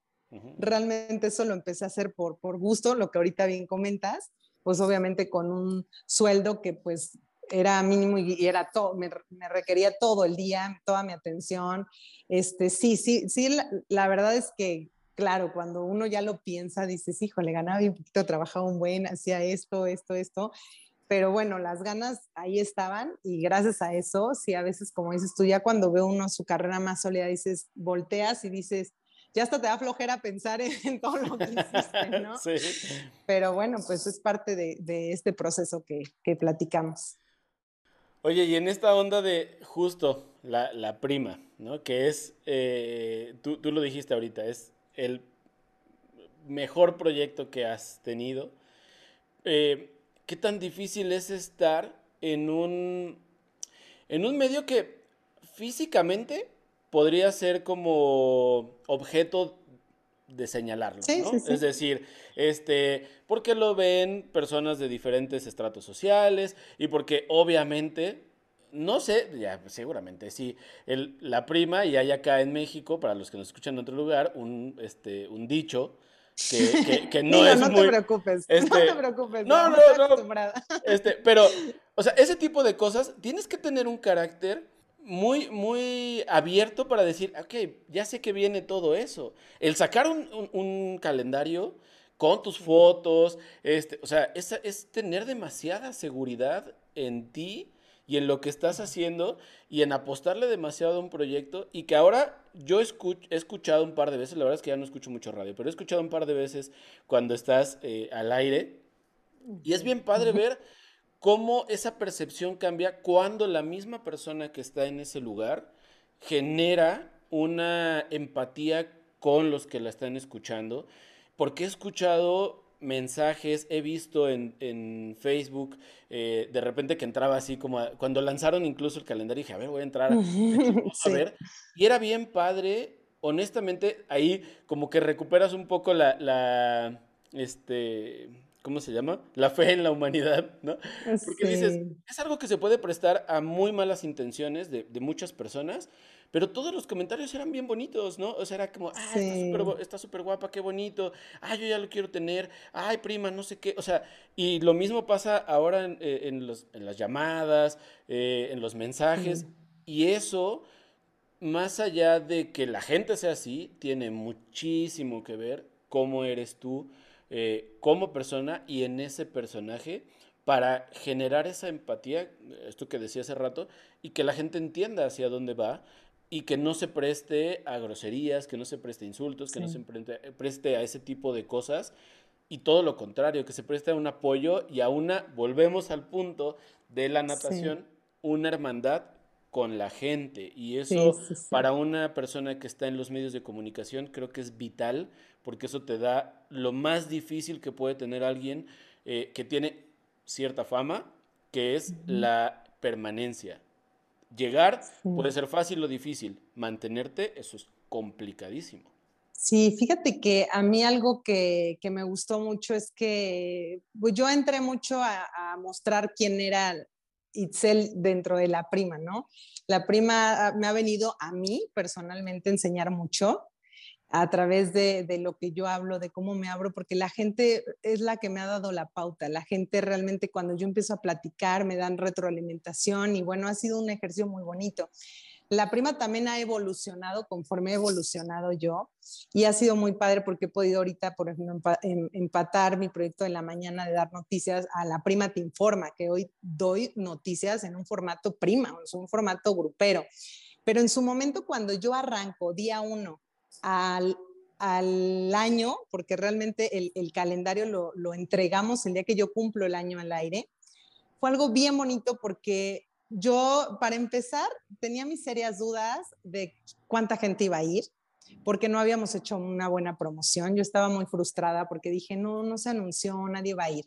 Realmente eso lo empecé a hacer por, por gusto, lo que ahorita bien comentas, pues obviamente con un sueldo que pues era mínimo y, era todo, me, requería todo el día, toda mi atención. Este, sí, sí, sí, la, verdad es que, claro, cuando uno ya lo piensa, dices, híjole, ganaba un poquito, trabajaba un buen, hacía esto, esto, esto. Pero bueno, las ganas ahí estaban y gracias a eso, sí, a veces, como dices tú, ya cuando ve uno su carrera más sólida, dices, volteas y dices, ya hasta te da flojera pensar en, todo lo que hiciste, ¿no? Sí. Pero bueno, pues es parte de, de este proceso que, que platicamos. Oye, y en esta onda de justo la, prima, ¿no? Que es, eh, tú, lo dijiste ahorita, es el mejor proyecto que has tenido. Eh, ¿Qué tan difícil es estar en un, en un medio que físicamente podría ser como objeto de señalarlo, ¿no? Es decir, este, porque lo ven personas de diferentes estratos sociales y porque obviamente, no sé, ya seguramente sí, el, la prima y hay acá en México, para los que nos escuchan en otro lugar, un, este, un dicho que, que, no es no muy... Te preocupes, no este, te preocupes, no, no, no, este, pero, o sea, ese tipo de cosas, tienes que tener un carácter muy, muy abierto para decir, ok, ya sé que viene todo eso. El sacar un, calendario con tus fotos, este, o sea, es, es, tener demasiada seguridad en ti y en lo que estás haciendo y en apostarle demasiado a un proyecto y que ahora yo he escuchado un par de veces, la verdad es que ya no escucho mucho radio, pero he escuchado un par de veces cuando estás eh, al aire y es bien padre ver cómo esa percepción cambia cuando la misma persona que está en ese lugar genera una empatía con los que la están escuchando, porque he escuchado mensajes, he visto en, Facebook, eh, de repente que entraba así como, cuando lanzaron incluso el calendario, dije, a ver, voy a entrar, a ver, y era bien padre, honestamente, ahí como que recuperas un poco la, la este, ¿cómo se llama? La fe en la humanidad, ¿no? Porque dices, es algo que se puede prestar a muy malas intenciones de, muchas personas, pero todos los comentarios eran bien bonitos, ¿no? O sea, era como, ah, está súper guapa, qué bonito, ah, yo ya lo quiero tener, ay, prima, no sé qué, o sea, y lo mismo pasa ahora en, eh, los, en las llamadas, eh, en los mensajes, y eso, más allá de que la gente sea así, tiene muchísimo que ver cómo eres tú, eh, como persona y en ese personaje, para generar esa empatía, esto que decía hace rato, y que la gente entienda hacia dónde va y que no se preste a groserías, que no se preste a insultos, que no se preste a ese tipo de cosas, y todo lo contrario, que se preste a un apoyo y a una, volvemos al punto de la natación, una hermandad con la gente. Y eso para una persona que está en los medios de comunicación creo que es vital porque eso te da lo más difícil que puede tener alguien eh, que tiene cierta fama, que es la permanencia. Llegar puede ser fácil o difícil, mantenerte, eso es complicadísimo. Sí, fíjate que a mí algo que, me gustó mucho es que pues yo entré mucho a, mostrar quién era Itzel dentro de la prima, ¿no? La prima me ha venido a mí personalmente a enseñar mucho a través de, lo que yo hablo, de cómo me abro, porque la gente es la que me ha dado la pauta. La gente realmente cuando yo empiezo a platicar me dan retroalimentación y bueno, ha sido un ejercicio muy bonito. La prima también ha evolucionado conforme he evolucionado yo y ha sido muy padre porque he podido ahorita, por ejemplo, em, empatar mi proyecto de la mañana de dar noticias a la prima te informa, que hoy doy noticias en un formato prima, es un formato grupero. Pero en su momento cuando yo arranco día uno al, al año, porque realmente el, el calendario lo, lo entregamos el día que yo cumplo el año al aire, fue algo bien bonito porque yo, para empezar, tenía mis serias dudas de cuánta gente iba a ir, porque no habíamos hecho una buena promoción. Yo estaba muy frustrada porque dije, no, no se anunció, nadie va a ir.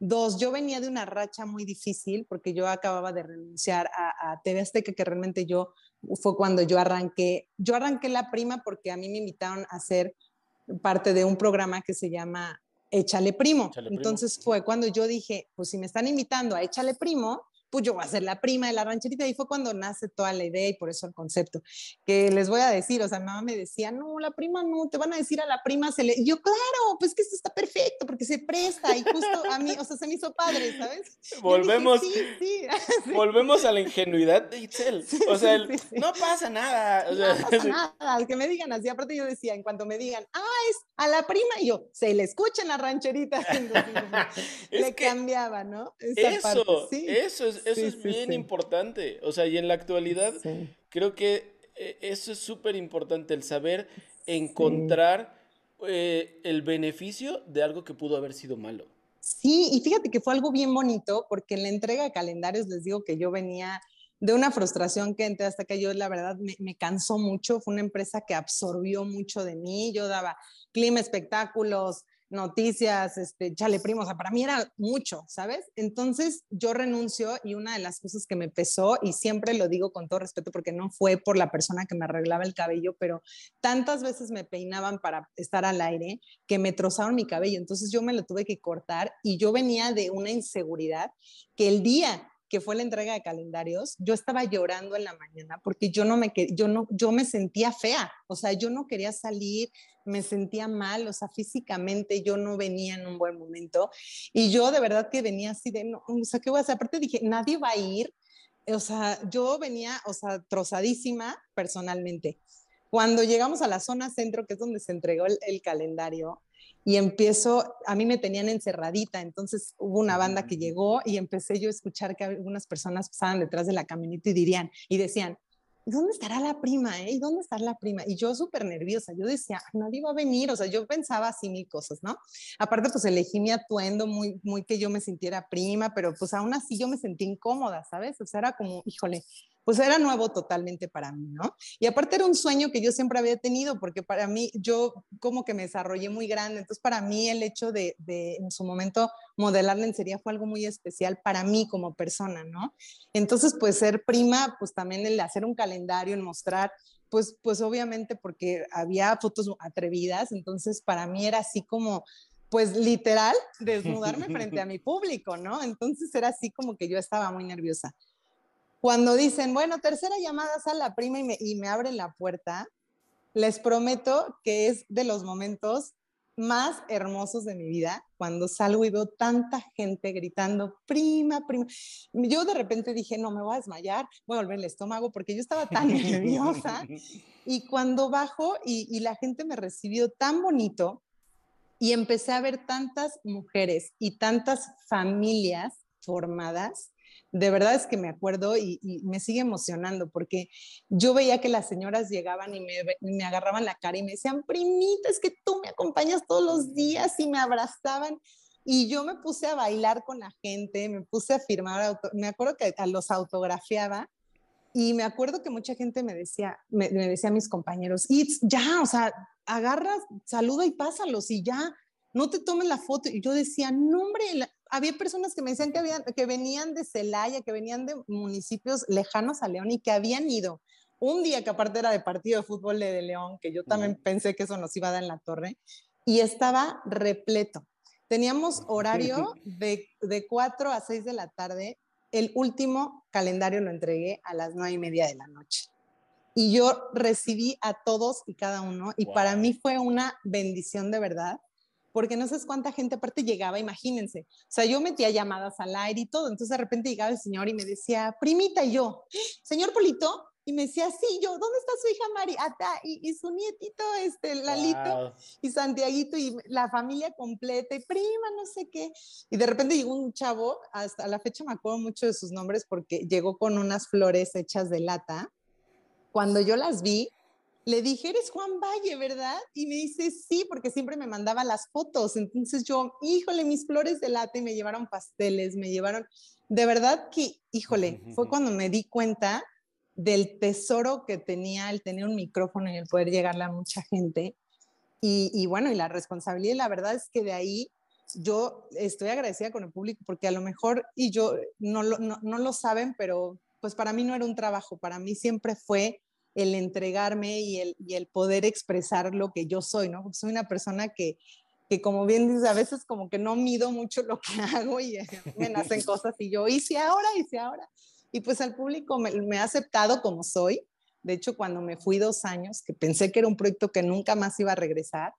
Dos, yo venía de una racha muy difícil porque yo acababa de renunciar a, a TV Azteca, que realmente yo fue cuando yo arranqué. Yo arranqué la prima porque a mí me invitaron a ser parte de un programa que se llama Échale Primo. Entonces fue cuando yo dije, pues si me están invitando a Échale Primo, pues yo voy a ser la prima de la rancherita. Y fue cuando nace toda la idea y por eso el concepto. Que les voy a decir, o sea, mi mamá me decía, no, la prima no, te van a decir a la prima, se le... Y yo, claro, pues que esto está perfecto porque se presta y justo a mí, o sea, se me hizo padre, ¿sabes? Volvemos, sí, sí, volvemos a la ingenuidad de Itzel. o sea, no pasa nada. O sea, no pasa nada, que me digan así. Aparte yo decía, en cuanto me digan, ah, es a la prima, y yo, se le escucha en la rancherita. le cambiaba, ¿no? eso, eso es, eso es bien importante. O sea, y en la actualidad creo que eh, eso es súper importante, el saber encontrar eh, el beneficio de algo que pudo haber sido malo. Sí, y fíjate que fue algo bien bonito, porque en la entrega de calendarios les digo que yo venía de una frustración que entré hasta que yo la verdad me, me, cansó mucho, fue una empresa que absorbió mucho de mí, yo daba clima, espectáculos, noticias, este, chale primo, o sea, para mí era mucho, ¿sabes? Entonces yo renuncio y una de las cosas que me pesó, y siempre lo digo con todo respeto porque no fue por la persona que me arreglaba el cabello, pero tantas veces me peinaban para estar al aire que me trozaron mi cabello, entonces yo me lo tuve que cortar y yo venía de una inseguridad que el día que fue la entrega de calendarios, yo estaba llorando en la mañana porque yo no me yo no yo me sentía fea, o sea, yo no quería salir, me sentía mal, o sea, físicamente yo no venía en un buen momento y yo de verdad que venía así de, no, o sea, ¿qué voy a hacer? Aparte dije, nadie va a ir, o sea, yo venía, o sea, trozadísima personalmente. Cuando llegamos a la zona centro, que es donde se entregó el, el calendario, y empiezo, a mí me tenían encerradita, entonces hubo una banda que llegó y empecé yo a escuchar que algunas personas pasaban detrás de la camioneta y dirían, y decían, ¿dónde estará la prima? Eh? ¿Y dónde está la prima? Y yo súper nerviosa, yo decía, nadie va a venir, o sea, yo pensaba así mil cosas, ¿no? Aparte, pues elegí mi atuendo muy, muy que yo me sintiera prima, pero pues aún así yo me sentí incómoda, ¿sabes? O sea, era como, híjole, pues era nuevo totalmente para mí, ¿no? Y aparte era un sueño que yo siempre había tenido, porque para mí, yo como que me desarrollé muy grande, entonces para mí el hecho de, de en su momento modelar lencería fue algo muy especial para mí como persona, ¿no? Entonces, pues ser prima, pues también el hacer un calendario, el mostrar, pues, pues obviamente porque había fotos atrevidas, entonces para mí era así como pues literal desnudarme frente a mi público, ¿no? Entonces era así como que yo estaba muy nerviosa. Cuando dicen, bueno, tercera llamada, sale la prima y me, y me abren la puerta, les prometo que es de los momentos más hermosos de mi vida cuando salgo y veo tanta gente gritando, prima, prima. Yo de repente dije, no, me voy a desmayar, voy a volver el estómago porque yo estaba tan nerviosa. Y cuando bajo y, y la gente me recibió tan bonito y empecé a ver tantas mujeres y tantas familias formadas. De verdad es que me acuerdo y, me sigue emocionando porque yo veía que las señoras llegaban y me, me agarraban la cara y me decían, primita, es que tú me acompañas todos los días y me abrazaban. Y yo me puse a bailar con la gente, me puse a firmar, me acuerdo que a los autografiaba y me acuerdo que mucha gente me decía, me, decía a mis compañeros, It's, ya, o sea, agarras, saluda y pásalos y ya, no te tomes la foto. Y yo decía, no, hombre, había personas que me decían que, habían, que venían de Celaya, que venían de municipios lejanos a León y que habían ido un día que aparte era de partido de fútbol de León, que yo también pensé que eso nos iba a dar en la torre, y estaba repleto. Teníamos horario de, de 4 a 6 de la tarde. El último calendario lo entregué a las 9 y media de la noche. Y yo recibí a todos y cada uno. Y para mí fue una bendición de verdad porque no sabes cuánta gente aparte llegaba, imagínense. O sea, yo metía llamadas al aire y todo, entonces de repente llegaba el señor y me decía, primita, y yo, señor Polito, y me decía, sí, yo, ¿dónde está su hija Mari? Acá, y, su nietito, este, Lalito, y Santiaguito, y la familia completa, y prima, no sé qué. Y de repente llegó un chavo, hasta la fecha me acuerdo mucho de sus nombres porque llegó con unas flores hechas de lata. Cuando yo las vi, le dije, eres Juan Valle, ¿verdad? Y me dice, sí, porque siempre me mandaba las fotos. Entonces yo, híjole, mis flores de lata, y me llevaron pasteles, me llevaron, de verdad que, híjole, fue cuando me di cuenta del tesoro que tenía el tener un micrófono y el poder llegarle a mucha gente. Y, bueno, y la responsabilidad, la verdad es que de ahí yo estoy agradecida con el público porque a lo mejor, y yo no lo, no, lo saben, pero pues para mí no era un trabajo, para mí siempre fue el entregarme y el, y el poder expresar lo que yo soy, ¿no? Soy una persona que, que como bien dices, a veces como que no mido mucho lo que hago y me nacen cosas y yo hice ahora, hice ahora. Y pues al público me, ha aceptado como soy. De hecho, cuando me fui dos años, que pensé que era un proyecto que nunca más iba a regresar,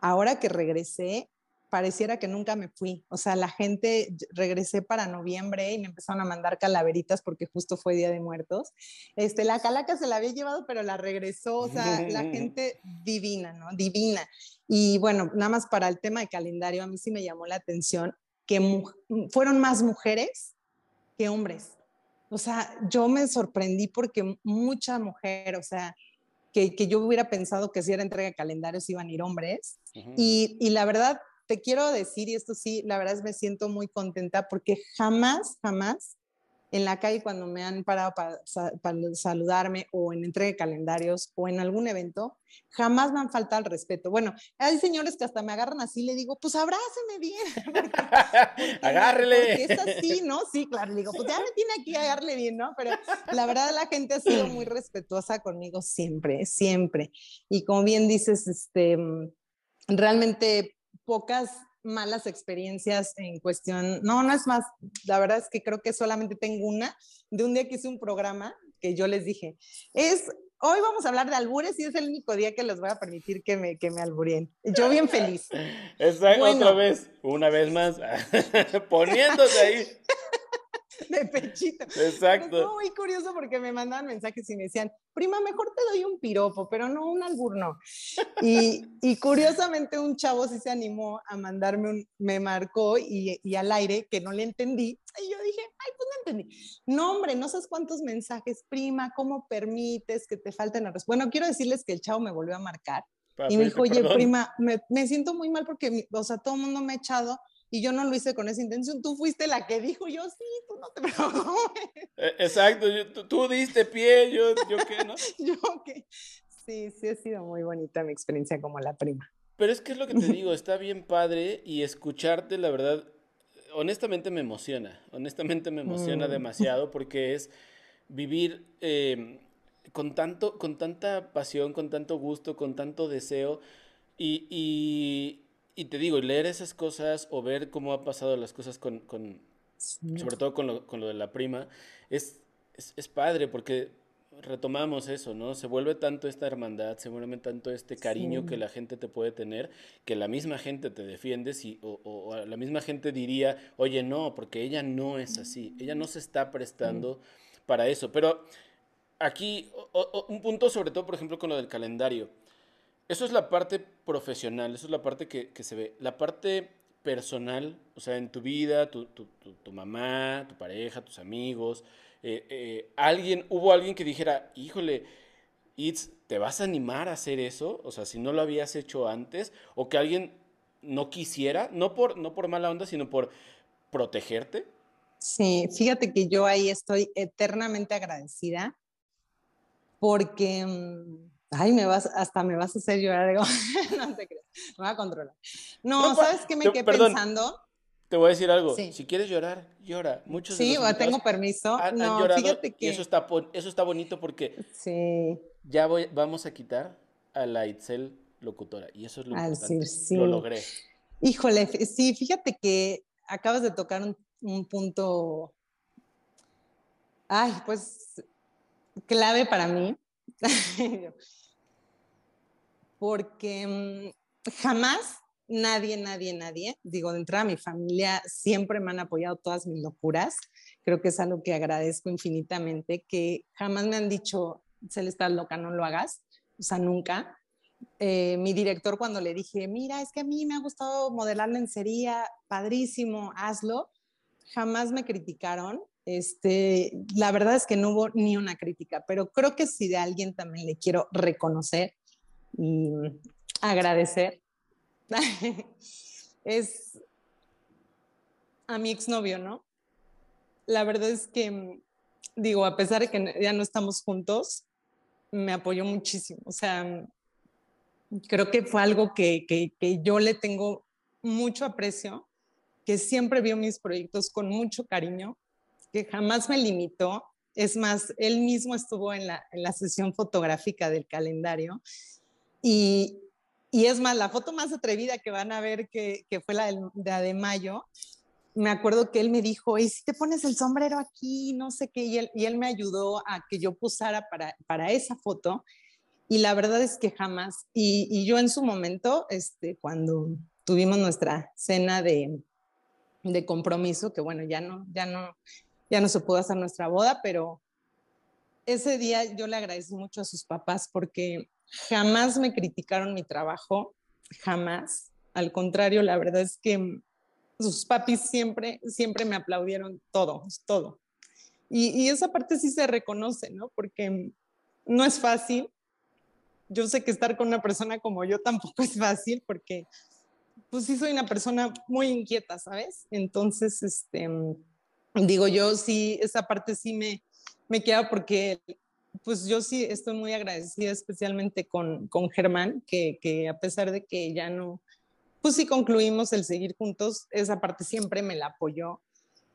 ahora que regresé, pareciera que nunca me fui. O sea, la gente, regresé para noviembre y me empezaron a mandar calaveritas porque justo fue Día de Muertos. Este, la calaca se la había llevado, pero la regresó. O sea, la gente divina, ¿no? Divina. Y bueno, nada más para el tema de calendario, a mí sí me llamó la atención que fueron más mujeres que hombres o sea, yo me sorprendí porque mucha mujer, o sea, que, que yo hubiera pensado que si era entrega de calendarios iban a ir hombres. y, y, la verdad, te quiero decir, y esto sí, la verdad es me siento muy contenta porque jamás, jamás en la calle cuando me han parado para, saludarme o en entrega de calendarios o en algún evento, jamás me han faltado el respeto. Bueno, hay señores que hasta me agarran así, le digo, pues abráceme bien. Agárrele. Porque es así, ¿no? Sí, claro, le digo, pues ya me tiene aquí agarrarle bien, ¿no? Pero la verdad la gente ha sido muy respetuosa conmigo siempre, siempre. Y como bien dices, este, realmente pocas malas experiencias en cuestión, no, no es más, la verdad es que creo que solamente tengo una, de un día que hice un programa que yo les dije, es, hoy vamos a hablar de albures y es el único día que les voy a permitir que me, que me alburen. Yo bien feliz. Exacto, otra vez, una vez más, poniéndose ahí. de pechito. Exacto. Fue muy curioso porque me mandaban mensajes y me decían, prima, mejor te doy un piropo, pero no un albur, no. Y, y curiosamente un chavo sí se animó a mandarme un, me marcó y, y, al aire que no le entendí. Y yo dije, ay, pues no entendí. No, hombre, no sabes cuántos mensajes, prima, ¿cómo permites que te falten respuesta? Bueno, quiero decirles que el chavo me volvió a marcar. y me dijo, oye, prima, me, me siento muy mal porque, o sea, todo el mundo me ha echado y yo no lo hice con esa intención. Tú fuiste la que dijo, yo sí, tú no te preocupes. E, exacto, tú, diste pie, yo, yo qué, ¿no? yo qué. Sí, sí ha sido muy bonita mi experiencia como la prima. Pero es que es lo que te digo, está bien padre y escucharte, la verdad, honestamente me emociona, honestamente me emociona mm. demasiado porque es vivir em, con, tanto, con tanta pasión, con tanto gusto, con tanto deseo y y te digo, leer esas cosas o ver cómo ha pasado las cosas con, con sobre todo con lo, con lo, de la prima, es, es, padre porque retomamos eso, ¿no? Se vuelve tanto esta hermandad, se vuelve tanto este cariño que la gente te puede tener, que la misma gente te defiende, si, o, o, la misma gente diría, oye, no, porque ella no es así, ella no se está prestando para eso. Pero aquí, un punto sobre todo, por ejemplo, con lo del calendario. Eso es la parte profesional, eso es la parte que, se ve. La parte personal, o sea, en tu vida, tu, mamá, tu pareja, tus amigos, eh, eh, alguien, hubo alguien que dijera, híjole, Itz, ¿te vas a animar a hacer eso? O sea, si no lo habías hecho antes, o que alguien no quisiera, no por, no por mala onda, sino por protegerte. Sí, fíjate que yo ahí estoy eternamente agradecida porque, mm, ay, me vas, hasta me vas a hacer llorar, no te creas, me voy a controlar. No, ¿sabes qué me quedé pensando? Te voy a decir algo. Si quieres llorar, llora. Muchos sí, tengo permiso. no, fíjate que... eso está, eso está bonito porque sí. ya voy, vamos a quitar a la Itzel locutora. Y eso es lo importante. Lo logré. Híjole, sí, fíjate que acabas de tocar un, un punto, ay, pues clave para mí. Porque mm, jamás nadie, nadie, nadie, digo, de entrada mi familia siempre me han apoyado todas mis locuras. Creo que es algo que agradezco infinitamente, que jamás me han dicho, se le está loca, no lo hagas, o sea, nunca. Eh, mi director cuando le dije, mira, es que a mí me ha gustado modelar lencería, padrísimo, hazlo, jamás me criticaron. Este, la verdad es que no hubo ni una crítica, pero creo que si de alguien también le quiero reconocer y agradecer, es a mi exnovio, ¿no? La verdad es que, digo, a pesar de que ya no estamos juntos, me apoyó muchísimo. O sea, creo que fue algo que, que, yo le tengo mucho aprecio, que siempre vio mis proyectos con mucho cariño, que jamás me limitó. Es más, él mismo estuvo en la, en la sesión fotográfica del calendario y, y es más, la foto más atrevida que van a ver, que, que fue la de, de mayo, me acuerdo que él me dijo, ¿y si te pones el sombrero aquí? No sé qué, y él, y él me ayudó a que yo pusara para, para esa foto. Y la verdad es que jamás, y, y yo en su momento, este, cuando tuvimos nuestra cena de, de compromiso, que bueno, ya no, ya no, ya no se pudo hacer nuestra boda, pero ese día yo le agradecí mucho a sus papás porque jamás me criticaron mi trabajo, jamás. Al contrario, la verdad es que sus papis siempre, siempre me aplaudieron todo, todo. Y, esa parte sí se reconoce, ¿no? Porque no es fácil. Yo sé que estar con una persona como yo tampoco es fácil porque, pues sí soy una persona muy inquieta, ¿sabes? Entonces, este, digo yo, sí, esa parte sí me, me queda porque pues yo sí estoy muy agradecida especialmente con, con Germán, que, que, a pesar de que ya no, pues sí concluimos el seguir juntos, esa parte siempre me la apoyó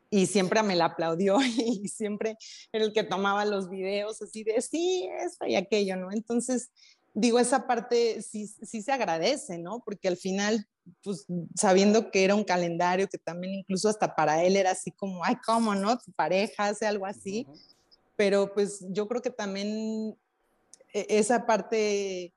y siempre me la aplaudió y siempre era el que tomaba los videos así de sí, eso y aquello, ¿no? Entonces, digo, esa parte sí, sí se agradece, ¿no? Porque al final, pues sabiendo que era un calendario que también incluso hasta para él era así como, ay, ¿cómo no? Tu pareja hace algo así pero pues yo creo que también e-, esa parte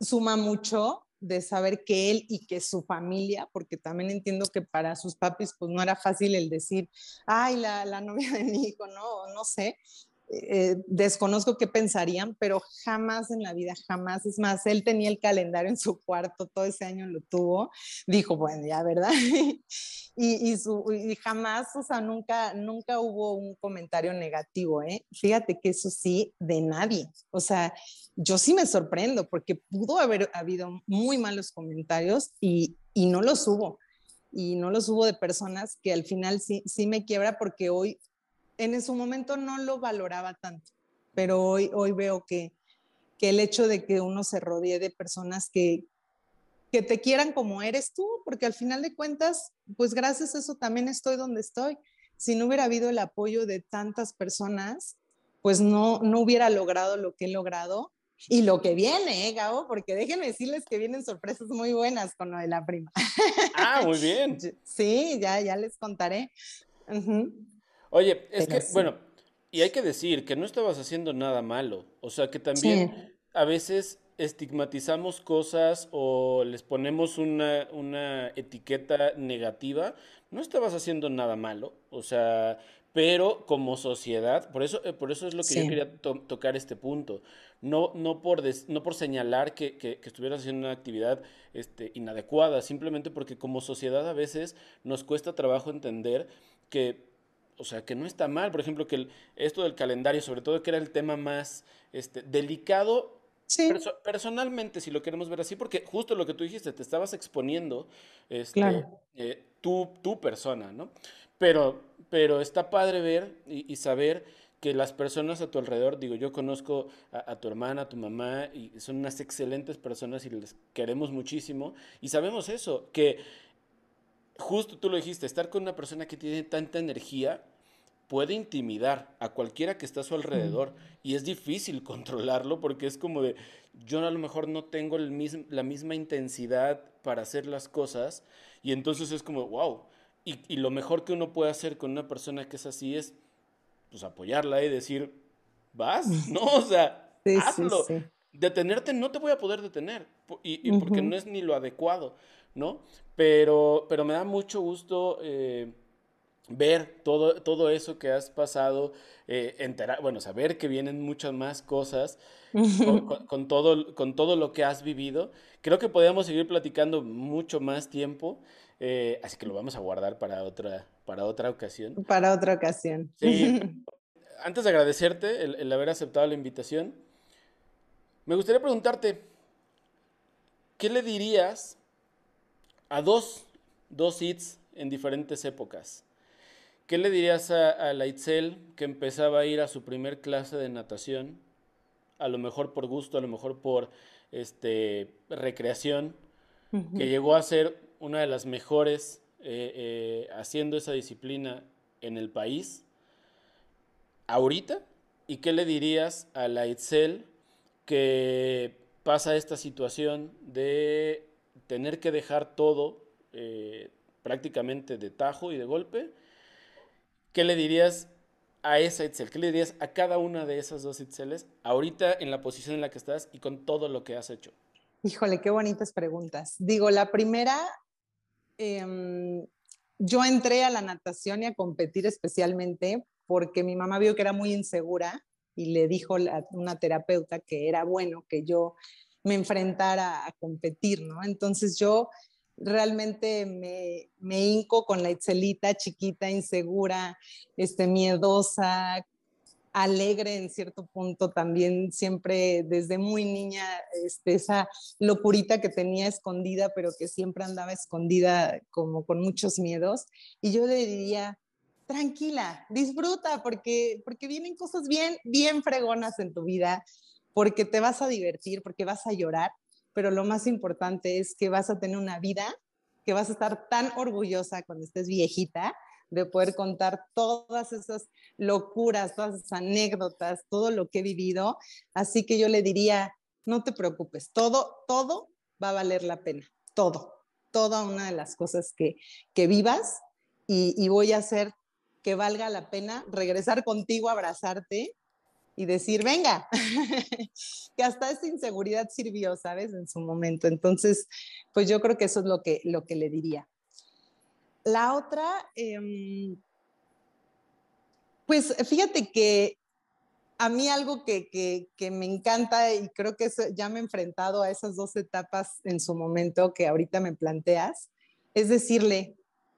suma mucho de saber que él y que su familia, porque también entiendo que para sus papis pues no era fácil el decir, ay, la, la novia de mi hijo, no, no sé, eh, desconozco qué pensarían, pero jamás en la vida, jamás. Es más, él tenía el calendario en su cuarto, todo ese año lo tuvo. Dijo, bueno, ya, ¿verdad? y, y, su, y jamás, o sea, nunca, nunca hubo un comentario negativo, ¿eh? Fíjate que eso sí, de nadie. O sea, yo sí me sorprendo porque pudo haber habido muy malos comentarios y, y no los hubo. Y no los hubo de personas que al final sí, sí me quiebra porque hoy en su momento no lo valoraba tanto, pero hoy, hoy veo que, que el hecho de que uno se rodee de personas que, que te quieran como eres tú, porque al final de cuentas, pues gracias a eso también estoy donde estoy. Si no hubiera habido el apoyo de tantas personas, pues no, no hubiera logrado lo que he logrado y lo que viene, ¿eh, Gabo? Porque déjenme decirles que vienen sorpresas muy buenas con lo de la prima. Ah, muy bien. Sí, ya, ya les contaré. Oye, es que, bueno, y hay que decir que no estabas haciendo nada malo. O sea, que también a veces estigmatizamos cosas o les ponemos una, una etiqueta negativa, no estabas haciendo nada malo. O sea, pero como sociedad, por eso, eh, por eso es lo que yo quería tocar este punto. No, no, por, no por señalar que, que, estuvieras haciendo una actividad este, inadecuada, simplemente porque como sociedad a veces nos cuesta trabajo entender que, o sea, que no está mal. Por ejemplo, que esto del calendario, sobre todo que era el tema más este, delicado personalmente, si lo queremos ver así, porque justo lo que tú dijiste, te estabas exponiendo este, eh, tu, tu persona, ¿no? Pero, pero está padre ver y, saber que las personas a tu alrededor, digo, yo conozco a, tu hermana, a tu mamá, y son unas excelentes personas y les queremos muchísimo, y sabemos eso, que justo tú lo dijiste, estar con una persona que tiene tanta energía puede intimidar a cualquiera que está a su alrededor, y es difícil controlarlo porque es como de, yo a lo mejor no tengo el la misma intensidad para hacer las cosas, y entonces es como, wow, y, lo mejor que uno puede hacer con una persona que es así es, pues, apoyarla y decir, vas, ¿no? O sea, hazlo. Detenerte no te voy a poder detener, y, porque no es ni lo adecuado, ¿no? Pero, pero me da mucho gusto eh, ver todo, todo eso que has pasado, eh, enterar, bueno, saber que vienen muchas más cosas con, todo, con todo lo que has vivido. Creo que podríamos seguir platicando mucho más tiempo. Eh, así que lo vamos a guardar para otra, para otra ocasión. Para otra ocasión. Sí. Antes de agradecerte el, haber aceptado la invitación, me gustaría preguntarte, ¿qué le dirías a dos, dos hits en diferentes épocas? ¿Qué le dirías a, a la Itzel que empezaba a ir a su primer clase de natación? A lo mejor por gusto, a lo mejor por este, recreación, que llegó a ser una de las mejores eh, eh, haciendo esa disciplina en el país ahorita? ¿Y qué le dirías a la Itzel que pasa esta situación de tener que dejar todo eh, prácticamente de tajo y de golpe? ¿Qué le dirías a esa Itzel? ¿Qué le dirías a cada una de esas dos Itzeles ahorita en la posición en la que estás y con todo lo que has hecho? Híjole, qué bonitas preguntas. Digo, la primera Em, yo entré a la natación y a competir especialmente porque mi mamá vio que era muy insegura y le dijo a una terapeuta que era bueno que yo me enfrentara a competir, ¿no? Entonces yo realmente me, me hinco con la Itzelita chiquita, insegura, este, miedosa, alegre en cierto punto también, siempre desde muy niña, este, esa locurita que tenía escondida, pero que siempre andaba escondida como con muchos miedos. Y yo le diría, tranquila, disfruta, porque, porque vienen cosas bien, bien fregonas en tu vida, porque te vas a divertir, porque vas a llorar, pero lo más importante es que vas a tener una vida que vas a estar tan orgullosa cuando estés viejita de poder contar todas esas locuras, todas esas anécdotas, todo lo que he vivido. Así que yo le diría, no te preocupes, todo, todo va a valer la pena, todo, toda una de las cosas que, que vivas y, y voy a hacer que valga la pena regresar contigo, abrazarte y decir, venga, que hasta esa inseguridad sirvió, ¿sabes? En su momento. Entonces, pues yo creo que eso es lo que, lo que le diría. La otra, em, pues fíjate que a mí algo que, que, me encanta y creo que ya me he enfrentado a esas dos etapas en su momento que ahorita me planteas, es decirle,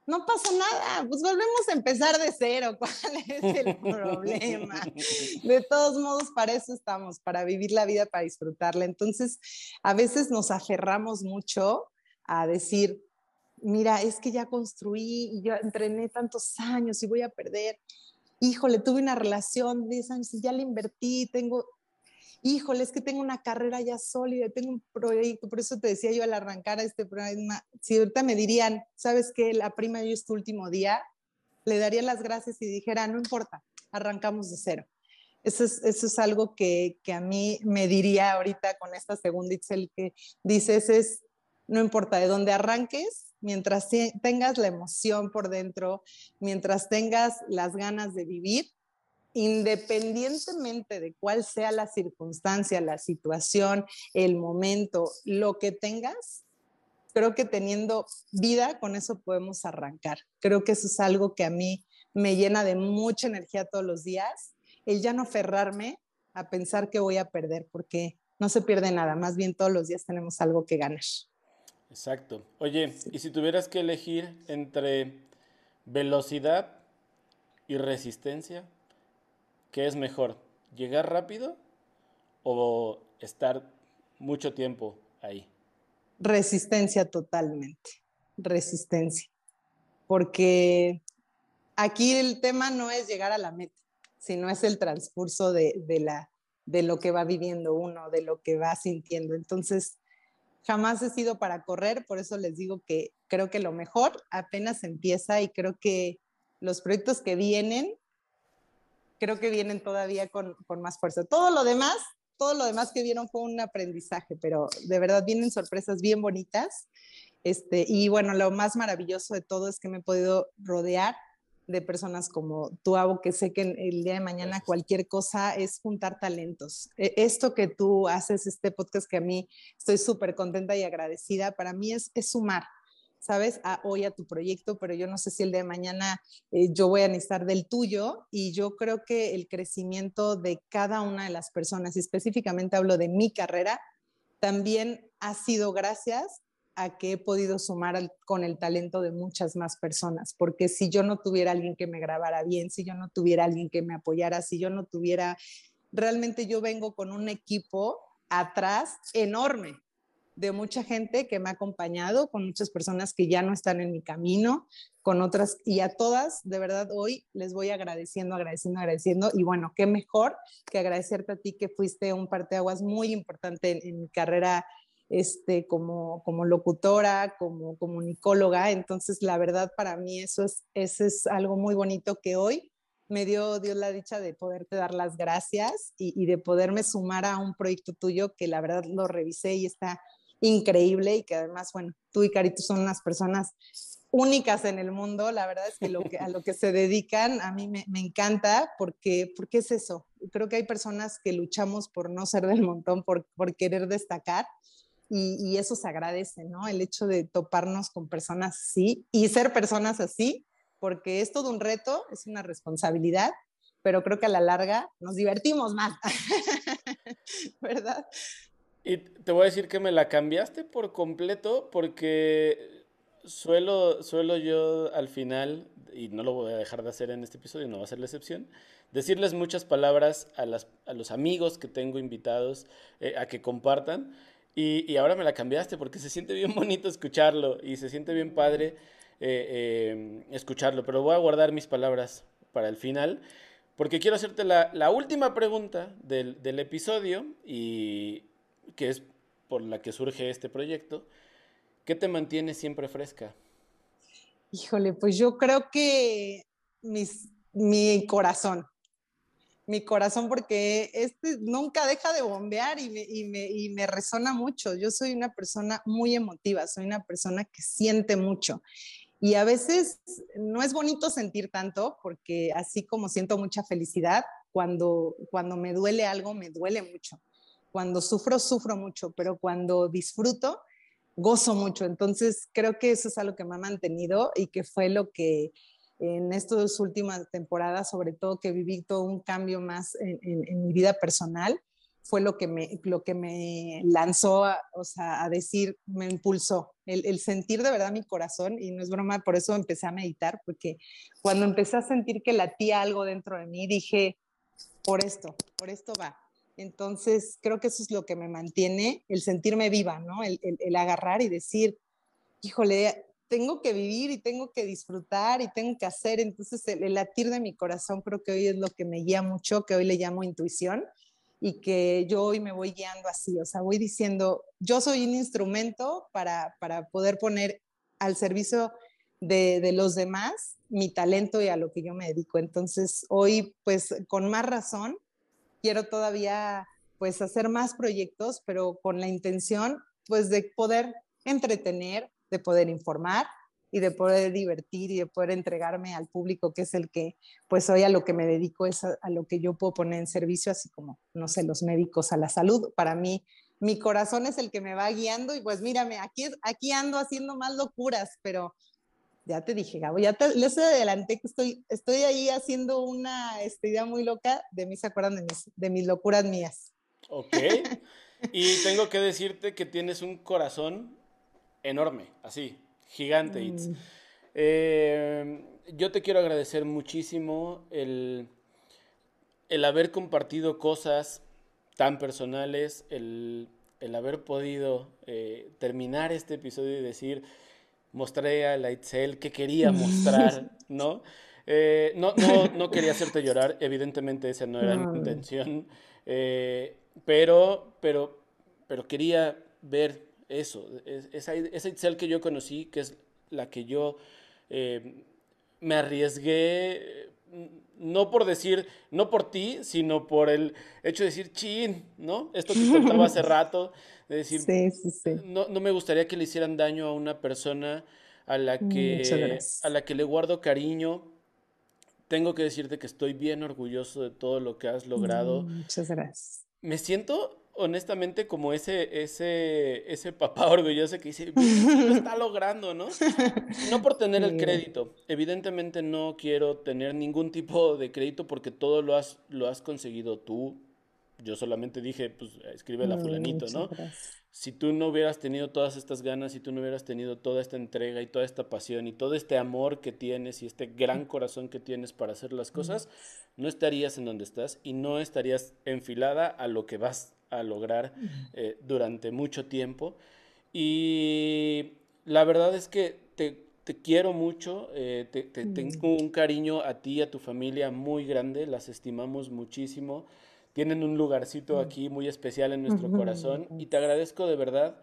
no pasa nada, pues volvemos a empezar de cero, ¿cuál es el problema? De todos modos, para eso estamos, para vivir la vida, para disfrutarla. Entonces, a veces nos aferramos mucho a decir, mira, es que ya construí y yo entrené tantos años y voy a perder. Híjole, tuve una relación de 10 años y ya le invertí, tengo, híjole, es que tengo una carrera ya sólida, tengo un proyecto, por eso te decía yo al arrancar este programa, si ahorita me dirían, ¿sabes qué? La prima yo es tu último día, le daría las gracias y dijera, no importa, arrancamos de cero. Eso es, eso es algo que, que, a mí me diría ahorita con esta segunda Excel que dices, es, no importa de dónde arranques, mientras tengas la emoción por dentro, mientras tengas las ganas de vivir, independientemente de cuál sea la circunstancia, la situación, el momento, lo que tengas, creo que teniendo vida, con eso podemos arrancar. Creo que eso es algo que a mí me llena de mucha energía todos los días, el ya no aferrarme a pensar que voy a perder, porque no se pierde nada, más bien todos los días tenemos algo que ganar. Exacto. Oye, y si tuvieras que elegir entre velocidad y resistencia, ¿qué es mejor? ¿Llegar rápido o estar mucho tiempo ahí? Resistencia totalmente, resistencia. Porque aquí el tema no es llegar a la meta, sino es el transcurso de, la, de lo que va viviendo uno, de lo que va sintiendo. Entonces, jamás he sido para correr, por eso les digo que creo que lo mejor apenas empieza y creo que los proyectos que vienen, creo que vienen todavía con, con más fuerza. Todo lo demás todo lo demás que vieron fue un aprendizaje, pero de verdad vienen sorpresas bien bonitas. Este, y bueno, lo más maravilloso de todo es que me he podido rodear de personas como tú, Abo, que sé que el día de mañana cualquier cosa es juntar talentos. E, esto que tú haces, este podcast que a mí estoy súper contenta y agradecida, para mí es, es sumar, ¿sabes? A, hoy a tu proyecto, pero yo no sé si el de mañana eh, yo voy a necesitar del tuyo. Y yo creo que el crecimiento de cada una de las personas, y específicamente hablo de mi carrera, también ha sido gracias a que he podido sumar con el talento de muchas más personas, porque si yo no tuviera alguien que me grabara bien, si yo no tuviera alguien que me apoyara, si yo no tuviera, realmente yo vengo con un equipo atrás enorme, de mucha gente que me ha acompañado, con muchas personas que ya no están en mi camino, con otras, y a todas, de verdad, hoy les voy agradeciendo, agradeciendo, agradeciendo, y bueno, qué mejor que agradecerte a ti que fuiste un parteaguas muy importante en, mi carrera este, como, como locutora, como comunicóloga, entonces la verdad para mí eso es, eso es algo muy bonito que hoy me dio Dios la dicha de poderte dar las gracias y, y, de poderme sumar a un proyecto tuyo que la verdad lo revisé y está increíble y que además, bueno, tú y Carito son unas personas únicas en el mundo. La verdad es que, lo que a lo que se dedican a mí me, me, encanta porque, porque es eso. Creo que hay personas que luchamos por no ser del montón, por, por querer destacar. Y, y, eso se agradece, ¿no? El hecho de toparnos con personas así y ser personas así, porque es todo un reto, es una responsabilidad, pero creo que a la larga nos divertimos más, ¿verdad? Y te voy a decir que me la cambiaste por completo porque suelo, suelo yo al final, y no lo voy a dejar de hacer en este episodio, no va a ser la excepción, decirles muchas palabras a, las, a los amigos que tengo invitados eh, a que compartan. Y, y, ahora me la cambiaste porque se siente bien bonito escucharlo y se siente bien padre eh, eh, escucharlo. Pero voy a guardar mis palabras para el final porque quiero hacerte la, la última pregunta del, del episodio y, que es por la que surge este proyecto, ¿qué te mantiene siempre fresca? Híjole, pues yo creo que mis, mi corazón, mi corazón porque este nunca deja de bombear y me, y, me, y me resona mucho. Yo soy una persona muy emotiva, soy una persona que siente mucho. Y a veces no es bonito sentir tanto porque así como siento mucha felicidad, cuando, cuando me duele algo, me duele mucho. Cuando sufro, sufro mucho, pero cuando disfruto, gozo mucho. Entonces, creo que eso es algo que me ha mantenido y que fue lo que en estas últimas temporadas, sobre todo que viví todo un cambio más en, mi vida personal, fue lo que me, lo que me lanzó a, o sea, a decir, me impulsó, el, el, sentir de verdad mi corazón, y no es broma, por eso empecé a meditar, porque cuando empecé a sentir que latía algo dentro de mí, dije, por esto, por esto va, entonces, creo que eso es lo que me mantiene, el sentirme viva, ¿no? El, agarrar y decir, híjole, tengo que vivir y tengo que disfrutar y tengo que hacer. Entonces, el, latir de mi corazón creo que hoy es lo que me guía mucho, que hoy le llamo intuición y que yo hoy me voy guiando así, o sea, voy diciendo, yo soy un instrumento para, poder poner al servicio de, de, los demás mi talento y a lo que yo me dedico. Entonces, hoy, pues, con más razón, quiero todavía pues hacer más proyectos, pero con la intención pues de poder entretener, de poder informar, y de poder divertir y de poder entregarme al público, que es el que, pues hoy a lo que me dedico es a, lo que yo puedo poner en servicio, así como, no sé, los médicos a la salud. Para mí, mi corazón es el que me va guiando y pues mírame, aquí, aquí ando haciendo más locuras, pero ya te dije, Gabo, ya te, les adelanté que estoy, estoy ahí haciendo una este, idea muy loca, de mí se acuerdan de mis, de mis locuras mías. Ok. y tengo que decirte que tienes un corazón enorme, así, gigante. Mm. Eh, yo te quiero agradecer muchísimo el, el haber compartido cosas tan personales, el, el haber podido eh, terminar este episodio y decir, mostré a la Itzel que quería mostrar, ¿no? Eh, no, no, no, quería hacerte llorar, evidentemente esa no era mi intención, pero, pero, pero quería ver eso, esa, esa Itzel que yo conocí, que es la que yo eh, me arriesgué, no por decir, no por ti, sino por el hecho de decir, chin, ¿no? Esto que contaba hace rato, de decir, No, no me gustaría que le hicieran daño a una persona a la que, a la que le guardo cariño. Tengo que decirte que estoy bien orgulloso de todo lo que has logrado. Muchas gracias. Me siento honestamente como ese, ese, ese papá orgulloso que dice, lo está logrando, ¿no? No por tener el crédito. Evidentemente no quiero tener ningún tipo de crédito porque todo lo has, lo has conseguido tú. Yo solamente dije, pues escribe la fulanito, ¿no? Si tú no hubieras tenido todas estas ganas, si tú no hubieras tenido toda esta entrega y toda esta pasión y todo este amor que tienes y este gran corazón que tienes para hacer las cosas, no estarías en donde estás y no estarías enfilada a lo que vas a lograr eh, durante mucho tiempo. Y la verdad es que te, quiero mucho, eh, te, tengo un cariño a ti y a tu familia muy grande, las estimamos muchísimo. Tienen un lugarcito aquí muy especial en nuestro corazón y te agradezco de verdad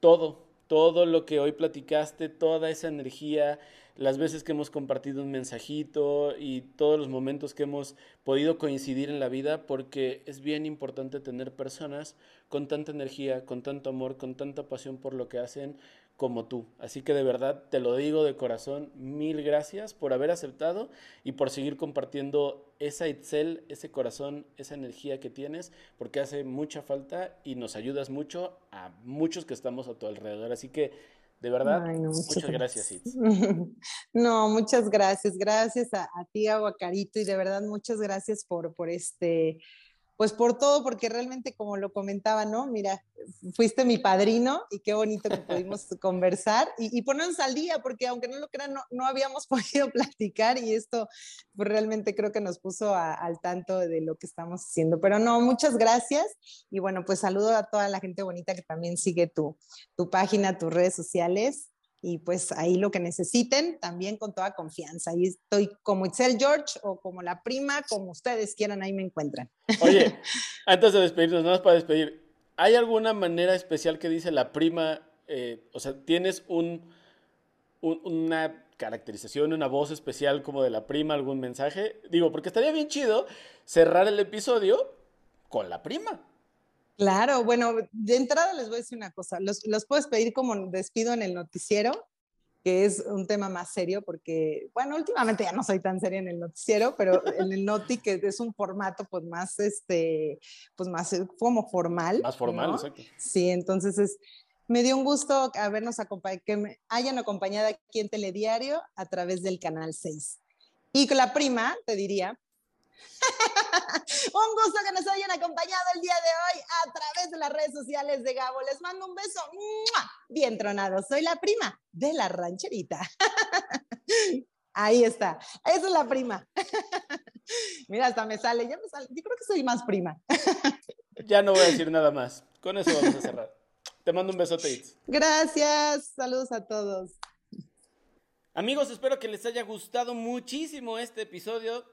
todo, todo lo que hoy platicaste, toda esa energía, las veces que hemos compartido un mensajito y todos los momentos que hemos podido coincidir en la vida, porque es bien importante tener personas con tanta energía, con tanto amor, con tanta pasión por lo que hacen como tú. Así que de verdad te lo digo de corazón, mil gracias por haber aceptado y por seguir compartiendo esa Itzel, ese corazón, esa energía que tienes, porque hace mucha falta y nos ayudas mucho a muchos que estamos a tu alrededor. Así que de verdad, muchas, gracias, No, muchas gracias. Gracias a, a ti, Aguacarito, y de verdad muchas gracias por, por este pues por todo, porque realmente como lo comentaba, ¿no? Mira, fuiste mi padrino y qué bonito que pudimos conversar y, ponernos al día, porque aunque no lo crean, no, habíamos podido platicar y esto pues, realmente creo que nos puso al tanto de lo que estamos haciendo. Pero no, muchas gracias y bueno, pues saludo a toda la gente bonita que también sigue tu, tu página, tus redes sociales y pues ahí lo que necesiten, también con toda confianza. Ahí estoy como Itzel George o como la prima, como ustedes quieran, ahí me encuentran. Oye, antes de despedirnos, nada más para despedir, ¿hay alguna manera especial que dice la prima? Eh, o sea, ¿tienes un, una caracterización, una voz especial como de la prima, algún mensaje? Digo, porque estaría bien chido cerrar el episodio con la prima. Claro, bueno, de entrada les voy a decir una cosa, los, puedes pedir como despido en el noticiero, que es un tema más serio, porque, bueno, últimamente ya no soy tan seria en el noticiero, pero en el noti, que es un formato pues más, este, pues más eh, como formal. Más formal, exacto. Sí, entonces es, me dio un gusto habernos acompañado, que me hayan acompañado aquí en Telediario a través del Canal 6. Y la prima, te diría, un gusto que nos hayan acompañado el día de hoy a través de las redes sociales de Gabo. Les mando un beso bien tronado. Soy la prima de la rancherita. Ahí está. Esa es la prima. Mira, hasta me sale, ya me sale. Yo creo que soy más prima. ya no voy a decir nada más. Con eso vamos a cerrar. Te mando un besote, Itz. Gracias. Saludos a todos. Amigos, espero que les haya gustado muchísimo este episodio.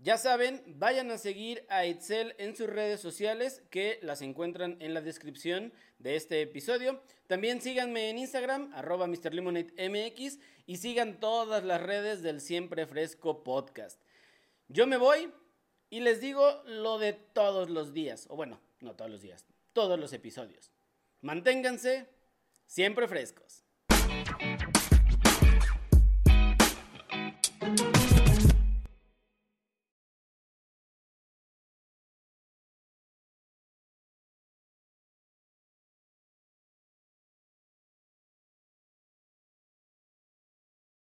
Ya saben, vayan a seguir a Itzel en sus redes sociales que las encuentran en la descripción de este episodio. También síganme en Instagram, arroba MrLemonadeMX y sigan todas las redes del Siempre Fresco Podcast. Yo me voy y les digo lo de todos los días, o bueno, no todos los días, todos los episodios. Manténganse siempre frescos.